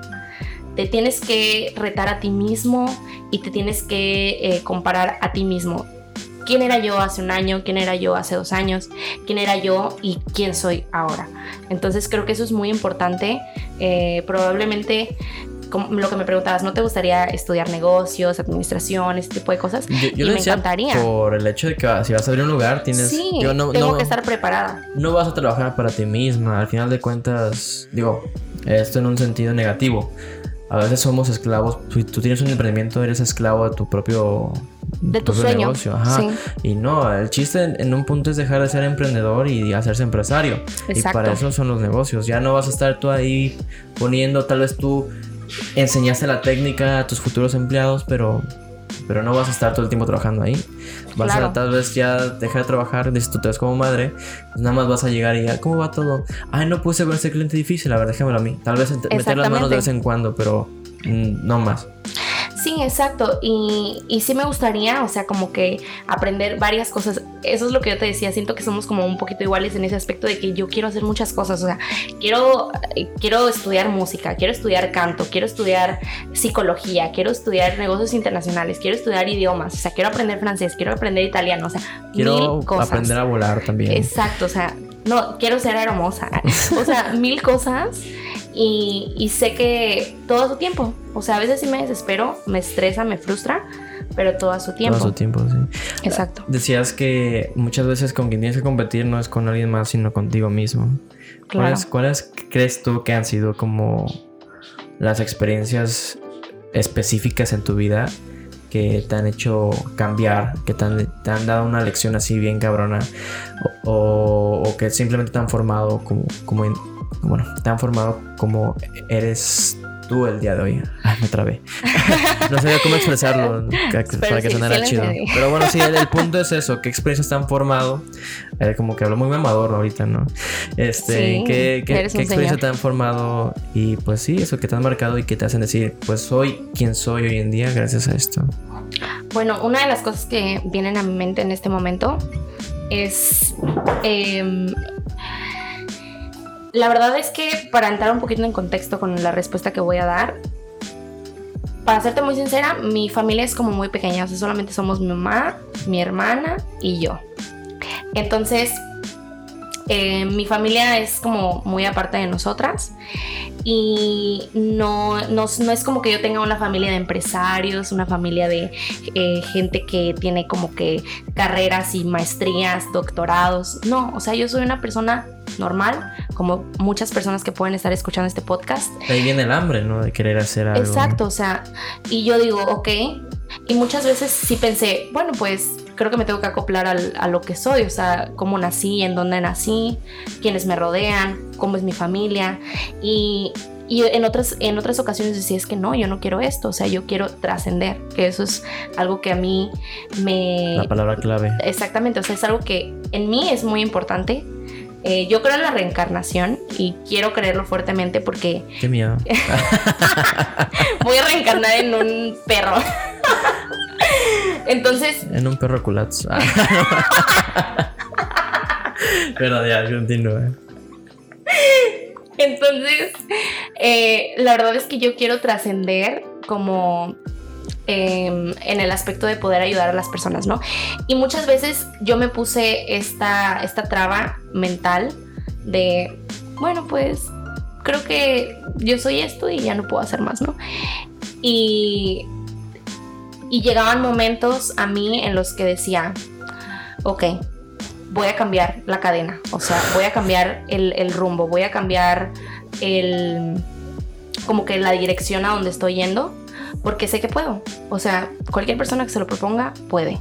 Te tienes que retar a ti mismo y te tienes que eh, comparar a ti mismo quién era yo hace un año, quién era yo hace dos años, quién era yo y quién soy ahora. Entonces creo que eso es muy importante. Eh, probablemente, como lo que me preguntabas, ¿no te gustaría estudiar negocios, administración, ese tipo de cosas? Yo, yo Y lo me decía encantaría. por el hecho de que ah, si vas a abrir un lugar, tienes... sí, yo no, tengo no- que estar preparada. no vas a trabajar para ti misma. Al final de cuentas, digo, esto en un sentido negativo. A veces somos esclavos. Si tú tienes un emprendimiento, eres esclavo de tu propio, De tu propio sueño. negocio. Ajá. Sí, Y no, el chiste en, en un punto es dejar de ser emprendedor y hacerse empresario. Y exacto. para eso son los negocios. Ya no vas a estar tú ahí poniendo, tal vez tú enseñaste la técnica a tus futuros empleados, pero pero no vas a estar todo el tiempo trabajando ahí. Vas Claro. a tal vez ya dejar de trabajar, dices tú te ves como madre, pues nada más vas a llegar y ya, ¿cómo va todo? Ay, no puse con ese cliente difícil, a ver, déjamelo a mí. Tal vez meter las manos de vez en cuando, pero mm, no más. Sí, exacto. Y, y sí me gustaría, o sea, como que aprender varias cosas. Eso es lo que yo te decía. Siento que somos como un poquito iguales en ese aspecto de que yo quiero hacer muchas cosas. O sea, quiero, eh, quiero estudiar música, quiero estudiar canto, quiero estudiar psicología, quiero estudiar negocios internacionales, quiero estudiar idiomas. O sea, quiero aprender francés, quiero aprender italiano. O sea, Quiero mil cosas. aprender a volar también. Exacto, o sea, no, quiero ser hermosa. O sea, mil cosas. Y, y sé que todo a su tiempo. O sea, a veces sí me desespero, me estresa, me frustra, pero todo a su tiempo. Todo su tiempo, sí. Exacto. Decías que muchas veces con quien tienes que competir no es con alguien más, sino contigo mismo. Claro. ¿Cuáles, cuáles crees tú que han sido como las experiencias específicas en tu vida que te han hecho cambiar, que te han, te han dado una lección así bien cabrona o, o- o que simplemente te han formado como, como en- bueno, te han formado como eres tú el día de hoy. Ay, me trabé. no sabía cómo expresarlo para que sí, sonara sí chido. Pero bueno, sí, el, el punto es eso, qué experiencias te han formado. Eh, como que hablo muy mamador ahorita, ¿no? Este, Sí, ¿qué, qué, qué experiencia han formado? Y pues sí, eso que te han marcado y que te hacen decir, pues soy quien soy hoy en día gracias a esto. Bueno, una de las cosas que vienen a mi mente en este momento es... em, la verdad es que para entrar un poquito en contexto con la respuesta que voy a dar, para serte muy sincera, mi familia es como muy pequeña, o sea, solamente somos mi mamá, mi hermana y yo. Entonces, eh, mi familia es como muy aparte de nosotras y no, no, no es como que yo tenga una familia de empresarios, una familia de eh, gente que tiene como que carreras y maestrías, doctorados. No, o sea, yo soy una persona normal, como muchas personas que pueden estar escuchando este podcast. Ahí viene el hambre, ¿no? De querer hacer algo. Exacto, o sea, y yo digo, ok, y muchas veces sí pensé, bueno, pues creo que me tengo que acoplar al- a lo que soy, o sea, cómo nací, en dónde nací, quiénes me rodean, cómo es mi familia, y, y en, otras, en otras ocasiones decía, es que no, yo no quiero esto, o sea, yo quiero trascender, que eso es algo que a mí me... La palabra clave. Exactamente, o sea, es algo que en mí es muy importante. Eh, yo creo en la reencarnación y quiero creerlo fuertemente porque Qué miedo. voy a reencarnar en un perro. Entonces, En un perro culazo. Pero ya, continúa. entonces, eh, la verdad es que yo quiero trascender como em, en el aspecto de poder ayudar a las personas, ¿no? Y muchas veces yo me puse esta, esta traba mental de, bueno, pues creo que yo soy esto y ya no puedo hacer más, ¿no? Y, y llegaban momentos a mí en los que decía, ok, voy a cambiar la cadena, o sea, voy a cambiar el, el rumbo, voy a cambiar el, como que la dirección a donde estoy yendo, porque sé que puedo, o sea, cualquier persona que se lo proponga puede.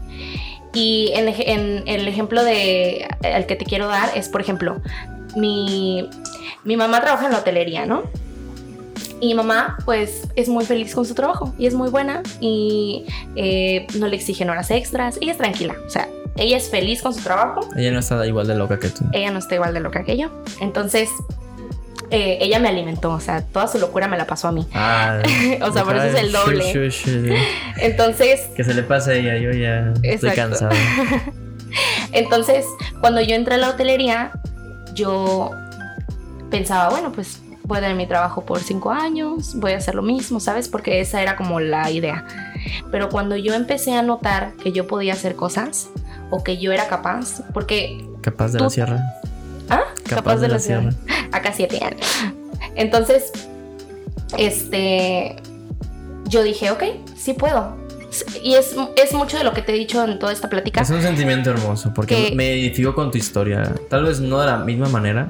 Y en, el ejemplo de el que te quiero dar es, por ejemplo, mi, mi mamá trabaja en la hotelería, ¿no? Y mi mamá, pues, es muy feliz con su trabajo y es muy buena y eh, no le exigen horas extras. Ella es tranquila, o sea, ella es feliz con su trabajo Ella no está igual de loca que tú. ella no está igual de loca que yo. Entonces, eh, ella me alimentó, o sea, toda su locura me la pasó a mí. Ah, O sea, por eso es el doble. Shu, shu, shu. Entonces, Que se le pase a ella, yo ya estoy cansado. entonces, cuando yo entré a la hotelería, yo pensaba, bueno, pues voy a tener mi trabajo por cinco años, voy a hacer lo mismo, ¿sabes? Porque esa era como la idea. Pero cuando yo empecé a notar que yo podía hacer cosas o que yo era capaz, porque Capaz de Tú- la sierra. ¿Ah? Capaz, de, la, sierra. Acá siete años. Entonces, este, yo dije, ok, sí puedo. Y es, es mucho de lo que te he dicho en toda esta plática. Es un sentimiento hermoso porque Que- me identifico con tu historia. Tal vez no de la misma manera,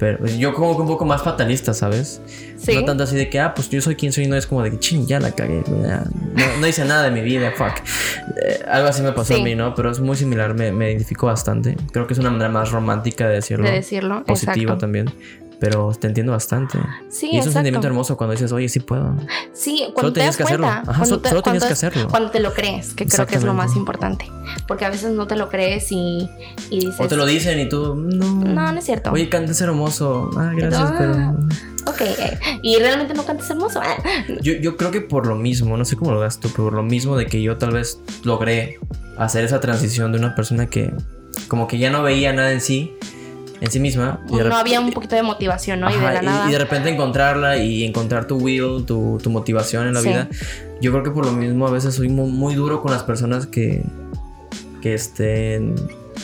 pero yo como que un poco más fatalista, ¿sabes? Sí. No tanto así de que, ah, pues yo soy quien soy, no es como de que, ching, ya la cagué, ya, no, no hice nada de mi vida, fuck. Eh, algo así me pasó Sí. a mí, ¿no? Pero es muy similar, me, me identifico bastante. Creo que es una manera más romántica de decirlo. de decirlo. positiva exacto. también. Pero te entiendo bastante. Sí, y es un sentimiento hermoso cuando dices, oye, sí puedo. Sí, Solo cuando te tenías das que hacerlo. cuenta. Ajá, cuando te- solo tenías cuando que hacerlo. Cuando te lo crees, que creo que es lo más importante. Porque a veces no te lo crees y, y dices. O te lo dicen y tú, no. No, no es cierto. Oye, cantas hermoso. Ah, gracias, Ah. pero. Ok, eh, y realmente no cantas hermoso. Ah, Yo, yo creo que por lo mismo, no sé cómo lo das tú, pero por lo mismo de que yo tal vez logré hacer esa transición de una persona que como que ya no veía nada en sí, en sí misma. y No había un poquito de motivación, ¿no? y de Ajá, la nada. y de repente encontrarla y encontrar tu will, tu, tu motivación en la Sí. vida. Yo creo que por lo mismo a veces soy muy, muy duro con las personas que, que estén,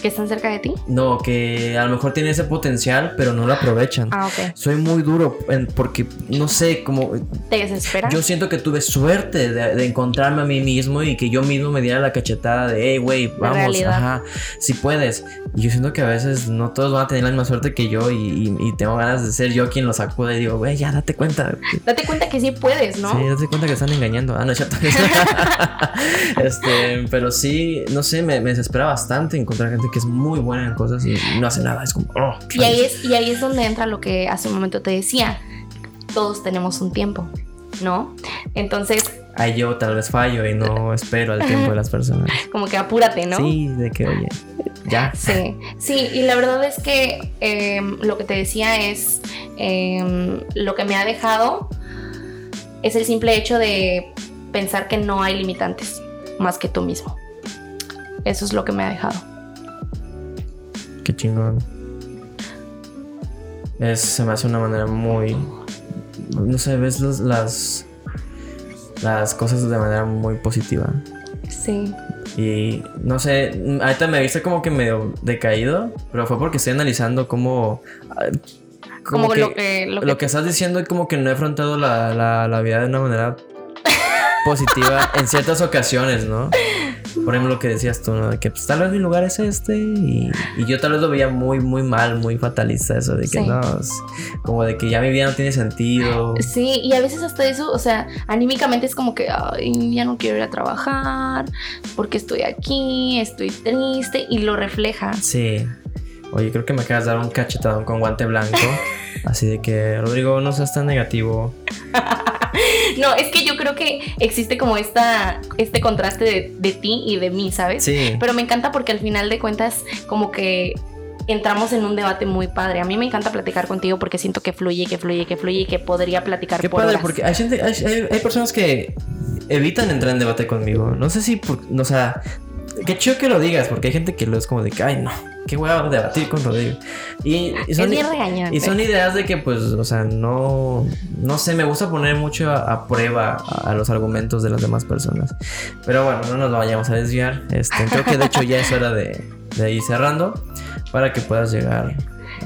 que están cerca de ti. no, que a lo mejor tienen ese potencial, pero no lo aprovechan. Ah, ok. Soy muy duro en- porque, no sé, como Te desespera. yo siento que tuve suerte de, de encontrarme a mí mismo y que yo mismo me diera la cachetada de, hey, güey, vamos, ajá, si puedes. Y yo siento que a veces no todos van a tener la misma suerte que yo y, y- y tengo ganas de ser yo quien lo sacude y digo, güey, ya date cuenta. Date cuenta que sí puedes, ¿no? Sí, date cuenta que están engañando. Ah, no es cierto. este, pero sí, no sé, me, me desespera bastante encontrar gente que es muy buena en cosas y no hace nada. Es como, oh, Y ahí es, y ahí es donde entra lo que hace un momento te decía. Todos tenemos un tiempo, ¿no? Entonces, Ahí yo tal vez fallo y no espero al tiempo de las personas. como que apúrate, ¿no? Sí, de que, oye, ya. Sí, sí, y la verdad es que em, lo que te decía es em, lo que me ha dejado es el simple hecho de pensar que no hay limitantes más que tú mismo. Eso es lo que me ha dejado. Qué chingón. Es, se me hace una manera muy. No sé, ves los- las. Las cosas de manera muy positiva. Sí, Y no sé, ahorita me viste como que medio decaído, pero fue porque estoy analizando cómo. como, que, lo que... Lo lo que que estás diciendo es como que no he afrontado la, la, la vida de una manera positiva en ciertas ocasiones, ¿no? Por ejemplo, lo que decías tú, ¿no? De que pues, tal vez mi lugar es este y, y yo tal vez lo veía muy, muy mal, muy fatalista eso de que Sí. no, es como de que ya mi vida no tiene sentido. Sí, y a veces hasta eso, o sea, anímicamente es como que, ay, ya no quiero ir a trabajar, porque estoy aquí, estoy triste, y lo refleja. Sí. Oye, creo que me acabas de dar un cachetadón con guante blanco. Así de que, Rodrigo, no seas tan negativo. No, es que yo creo que existe como esta, este contraste de, de ti y de mí, ¿sabes? Sí. Pero me encanta porque al final de cuentas, como que entramos en un debate muy padre. A mí me encanta platicar contigo porque siento que fluye, que fluye, que fluye y que podría platicar Qué por padre, horas. porque hay gente, hay, hay- hay personas que evitan entrar en debate conmigo. No sé si, por, o sea, qué chido que lo digas, porque hay gente que lo es como de que, ay, no, qué hueva debatir con Rodrigo. Y, son, y ideas de que, pues, o sea, no, no sé, me gusta poner mucho a, a prueba a, a los argumentos de las demás personas. Pero bueno, no nos vayamos a desviar. Este, creo que de hecho ya es hora de, de ir cerrando para que puedas llegar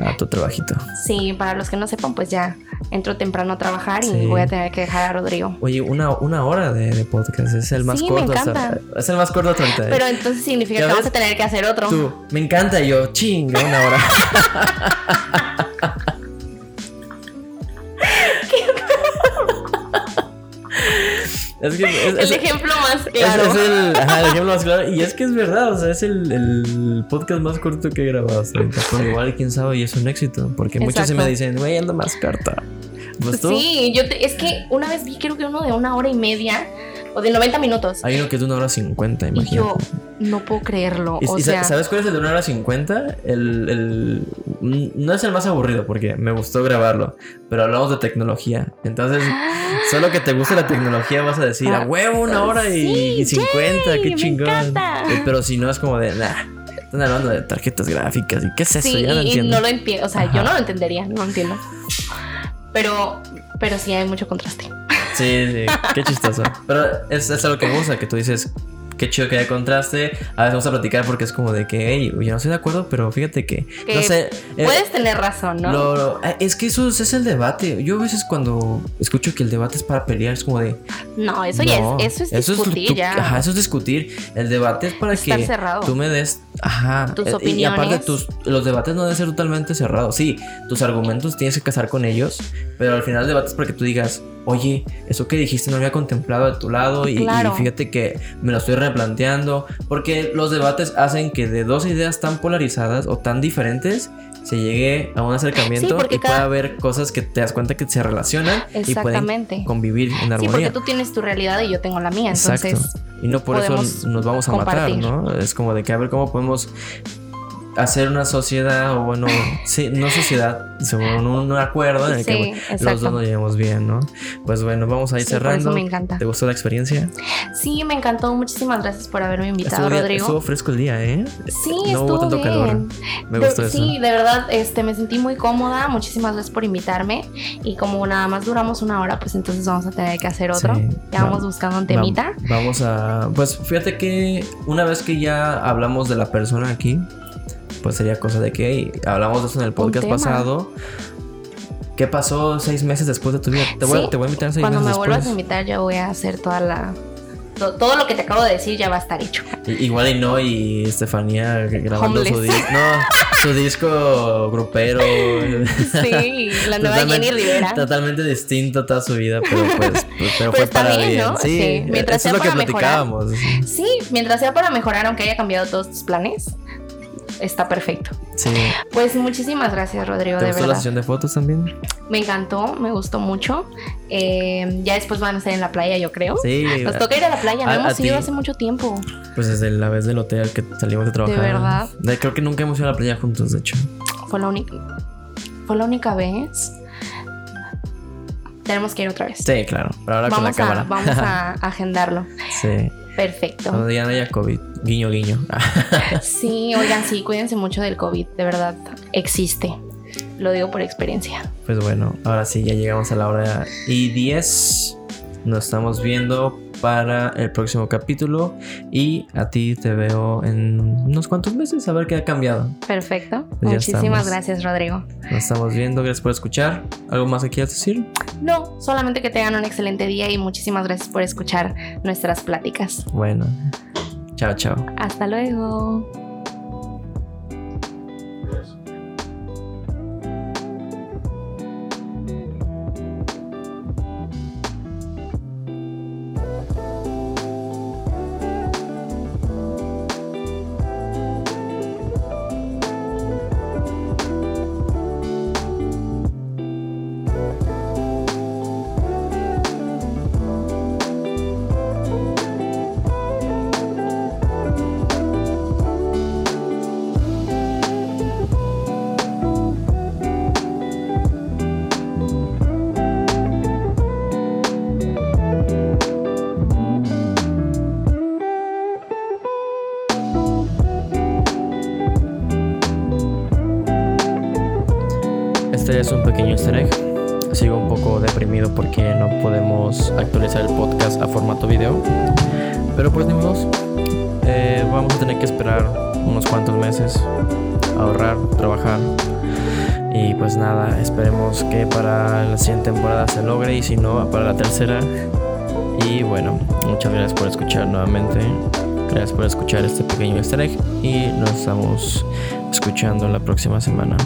a tu trabajito. Sí, para los que no sepan, pues ya entro temprano a trabajar Sí. y voy a tener que dejar a Rodrigo. Oye, una, una hora de, de podcast es el más Sí, me corto. hasta- es el más corto hasta. Pero entonces significa ¿Ya que ves? vamos a tener que hacer otro. Tú, me encanta yo, chinga, una hora. es que es, El ejemplo más claro. es el, ajá, el ejemplo más claro. Y es que es verdad, o sea, es el, el podcast más corto que he grabado hasta ahorita. Pero igual, quién sabe, y es un éxito. Porque muchos sí me Exacto. dicen, güey, anda más corta. Pues tú. Sí, yo te- es que una vez vi creo que uno de una hora y media o de 90 minutos. Hay uno que es de una hora cincuenta, y imagínate. yo no puedo creerlo. Y, o y sea, ¿Sabes cuál es el de una hora cincuenta? El, el- no es el más aburrido porque me gustó grabarlo, pero hablamos de tecnología. Entonces, solo que te guste la tecnología vas a decir, a huevo, una hora y, Sí, y 50, yay, qué chingón. Eh, Pero si no es como de, nah, están hablando de tarjetas gráficas y qué es eso, sí, ya no y- y entiendo. no lo entiendo. O sea, Ajá. yo no lo entendería, no lo entiendo. Pero, pero sí hay mucho contraste. Sí, sí, qué chistoso. Pero es, es algo que me gusta, que tú dices, qué chido que haya contraste. A veces vamos a platicar porque es como de que, hey, yo no estoy de acuerdo, pero fíjate que, Que no sé. eh, Puedes tener razón, ¿no? Lo- lo- eh, es que eso es, es el debate. Yo a veces cuando escucho que el debate es para pelear, es como de. No, eso ya es, eso es discutir tú- ya. Ajá, eso es discutir. El debate es para Estar que cerrado. tú me des. Ajá. Tus eh, y- aparte, opiniones. tus, los debates no deben ser totalmente cerrados. Sí, tus argumentos tienes que casar con ellos, pero al final el debate es para que tú digas, oye, eso que dijiste no lo había contemplado de tu lado y, Claro. y fíjate que me lo estoy replanteando. Porque los debates hacen que de dos ideas tan polarizadas o tan diferentes se llegue a un acercamiento Sí, y pueda cada- haber cosas que te das cuenta que se relacionan y pueden convivir en Sí, armonía. porque tú tienes tu realidad y yo tengo la mía, Exacto. entonces y no por eso nos vamos a compartir. matar, ¿no? Es como de que a ver cómo podemos hacer una sociedad o bueno, sí, no sociedad, sino un, acuerdo en el Sí, que los dos nos llevemos bien, ¿no? Pues bueno, vamos a ir Sí, por cerrando. eso me encanta. ¿Te gustó la experiencia? Sí, me encantó. Muchísimas gracias por haberme invitado, Estuvo, Rodrigo. estuvo fresco el día, ¿eh? Sí, no estuvo hubo tanto bien. calor. Me De- gustó eso. Sí, de verdad, este, me sentí muy cómoda. Muchísimas gracias por invitarme. Y como nada más duramos una hora, pues entonces vamos a tener que hacer otro. Sí, ya vamos va- buscando un temita. Va- vamos a. Pues fíjate que una vez que ya hablamos de la persona aquí, pues sería cosa de que hey, hablamos de eso en el podcast pasado. ¿Qué pasó seis meses después de tu vida? Te voy, Sí, te voy a invitar seis Cuando me meses vuelvas a después. invitar, ya voy a hacer toda la. to- Todo lo que te acabo de decir ya va a estar hecho. Igual y no, y Estefanía grabando su disco. No, su disco grupero. Sí, la nueva Jenny Rivera. Totalmente distinto toda su vida, pero pues, pues, pero Pero fue está para bien, bien. ¿no? Sí, Sí, mientras eso es sea lo que para mejorar. platicábamos. Sí, mientras sea para mejorar, aunque haya cambiado todos tus planes, está perfecto. Sí. Pues muchísimas gracias, Rodrigo, ¿Te de gustó la verdad. sesión de fotos también? Me encantó, me gustó mucho. Eh, ya después van a estar en la playa, yo creo. Sí. Nos toca ir a la playa, no A- hemos a ido ti. hace mucho tiempo. Pues desde la vez del hotel que salimos de trabajar. verdad? De- creo que nunca hemos ido a la playa juntos, de hecho. Fue la única. Fue la única vez. Tenemos que ir otra vez. Sí, claro. Pero ahora con la vamos, a, cámara. vamos a agendarlo. sí. Perfecto. Ya no haya COVID. Guiño, guiño. Sí, oigan, sí, cuídense mucho del COVID, de verdad, existe. Lo digo por experiencia. Pues bueno, ahora sí, ya llegamos a la hora y 10. Nos estamos viendo para el próximo capítulo. Y a ti te veo en unos cuantos meses a ver qué ha cambiado. Perfecto. Ya Muchísimas estamos. gracias, Rodrigo. Nos estamos viendo. Gracias por escuchar. ¿Algo más que quieras decir? No, solamente que tengan un excelente día y muchísimas gracias por escuchar nuestras pláticas. Bueno. Chao, chao. Hasta luego. Meses, ahorrar, trabajar. Y pues nada, esperemos que para la siguiente temporada se logre y si no, para la tercera. Y bueno, muchas gracias por escuchar nuevamente. Gracias por escuchar este pequeño easter y nos estamos escuchando la próxima semana.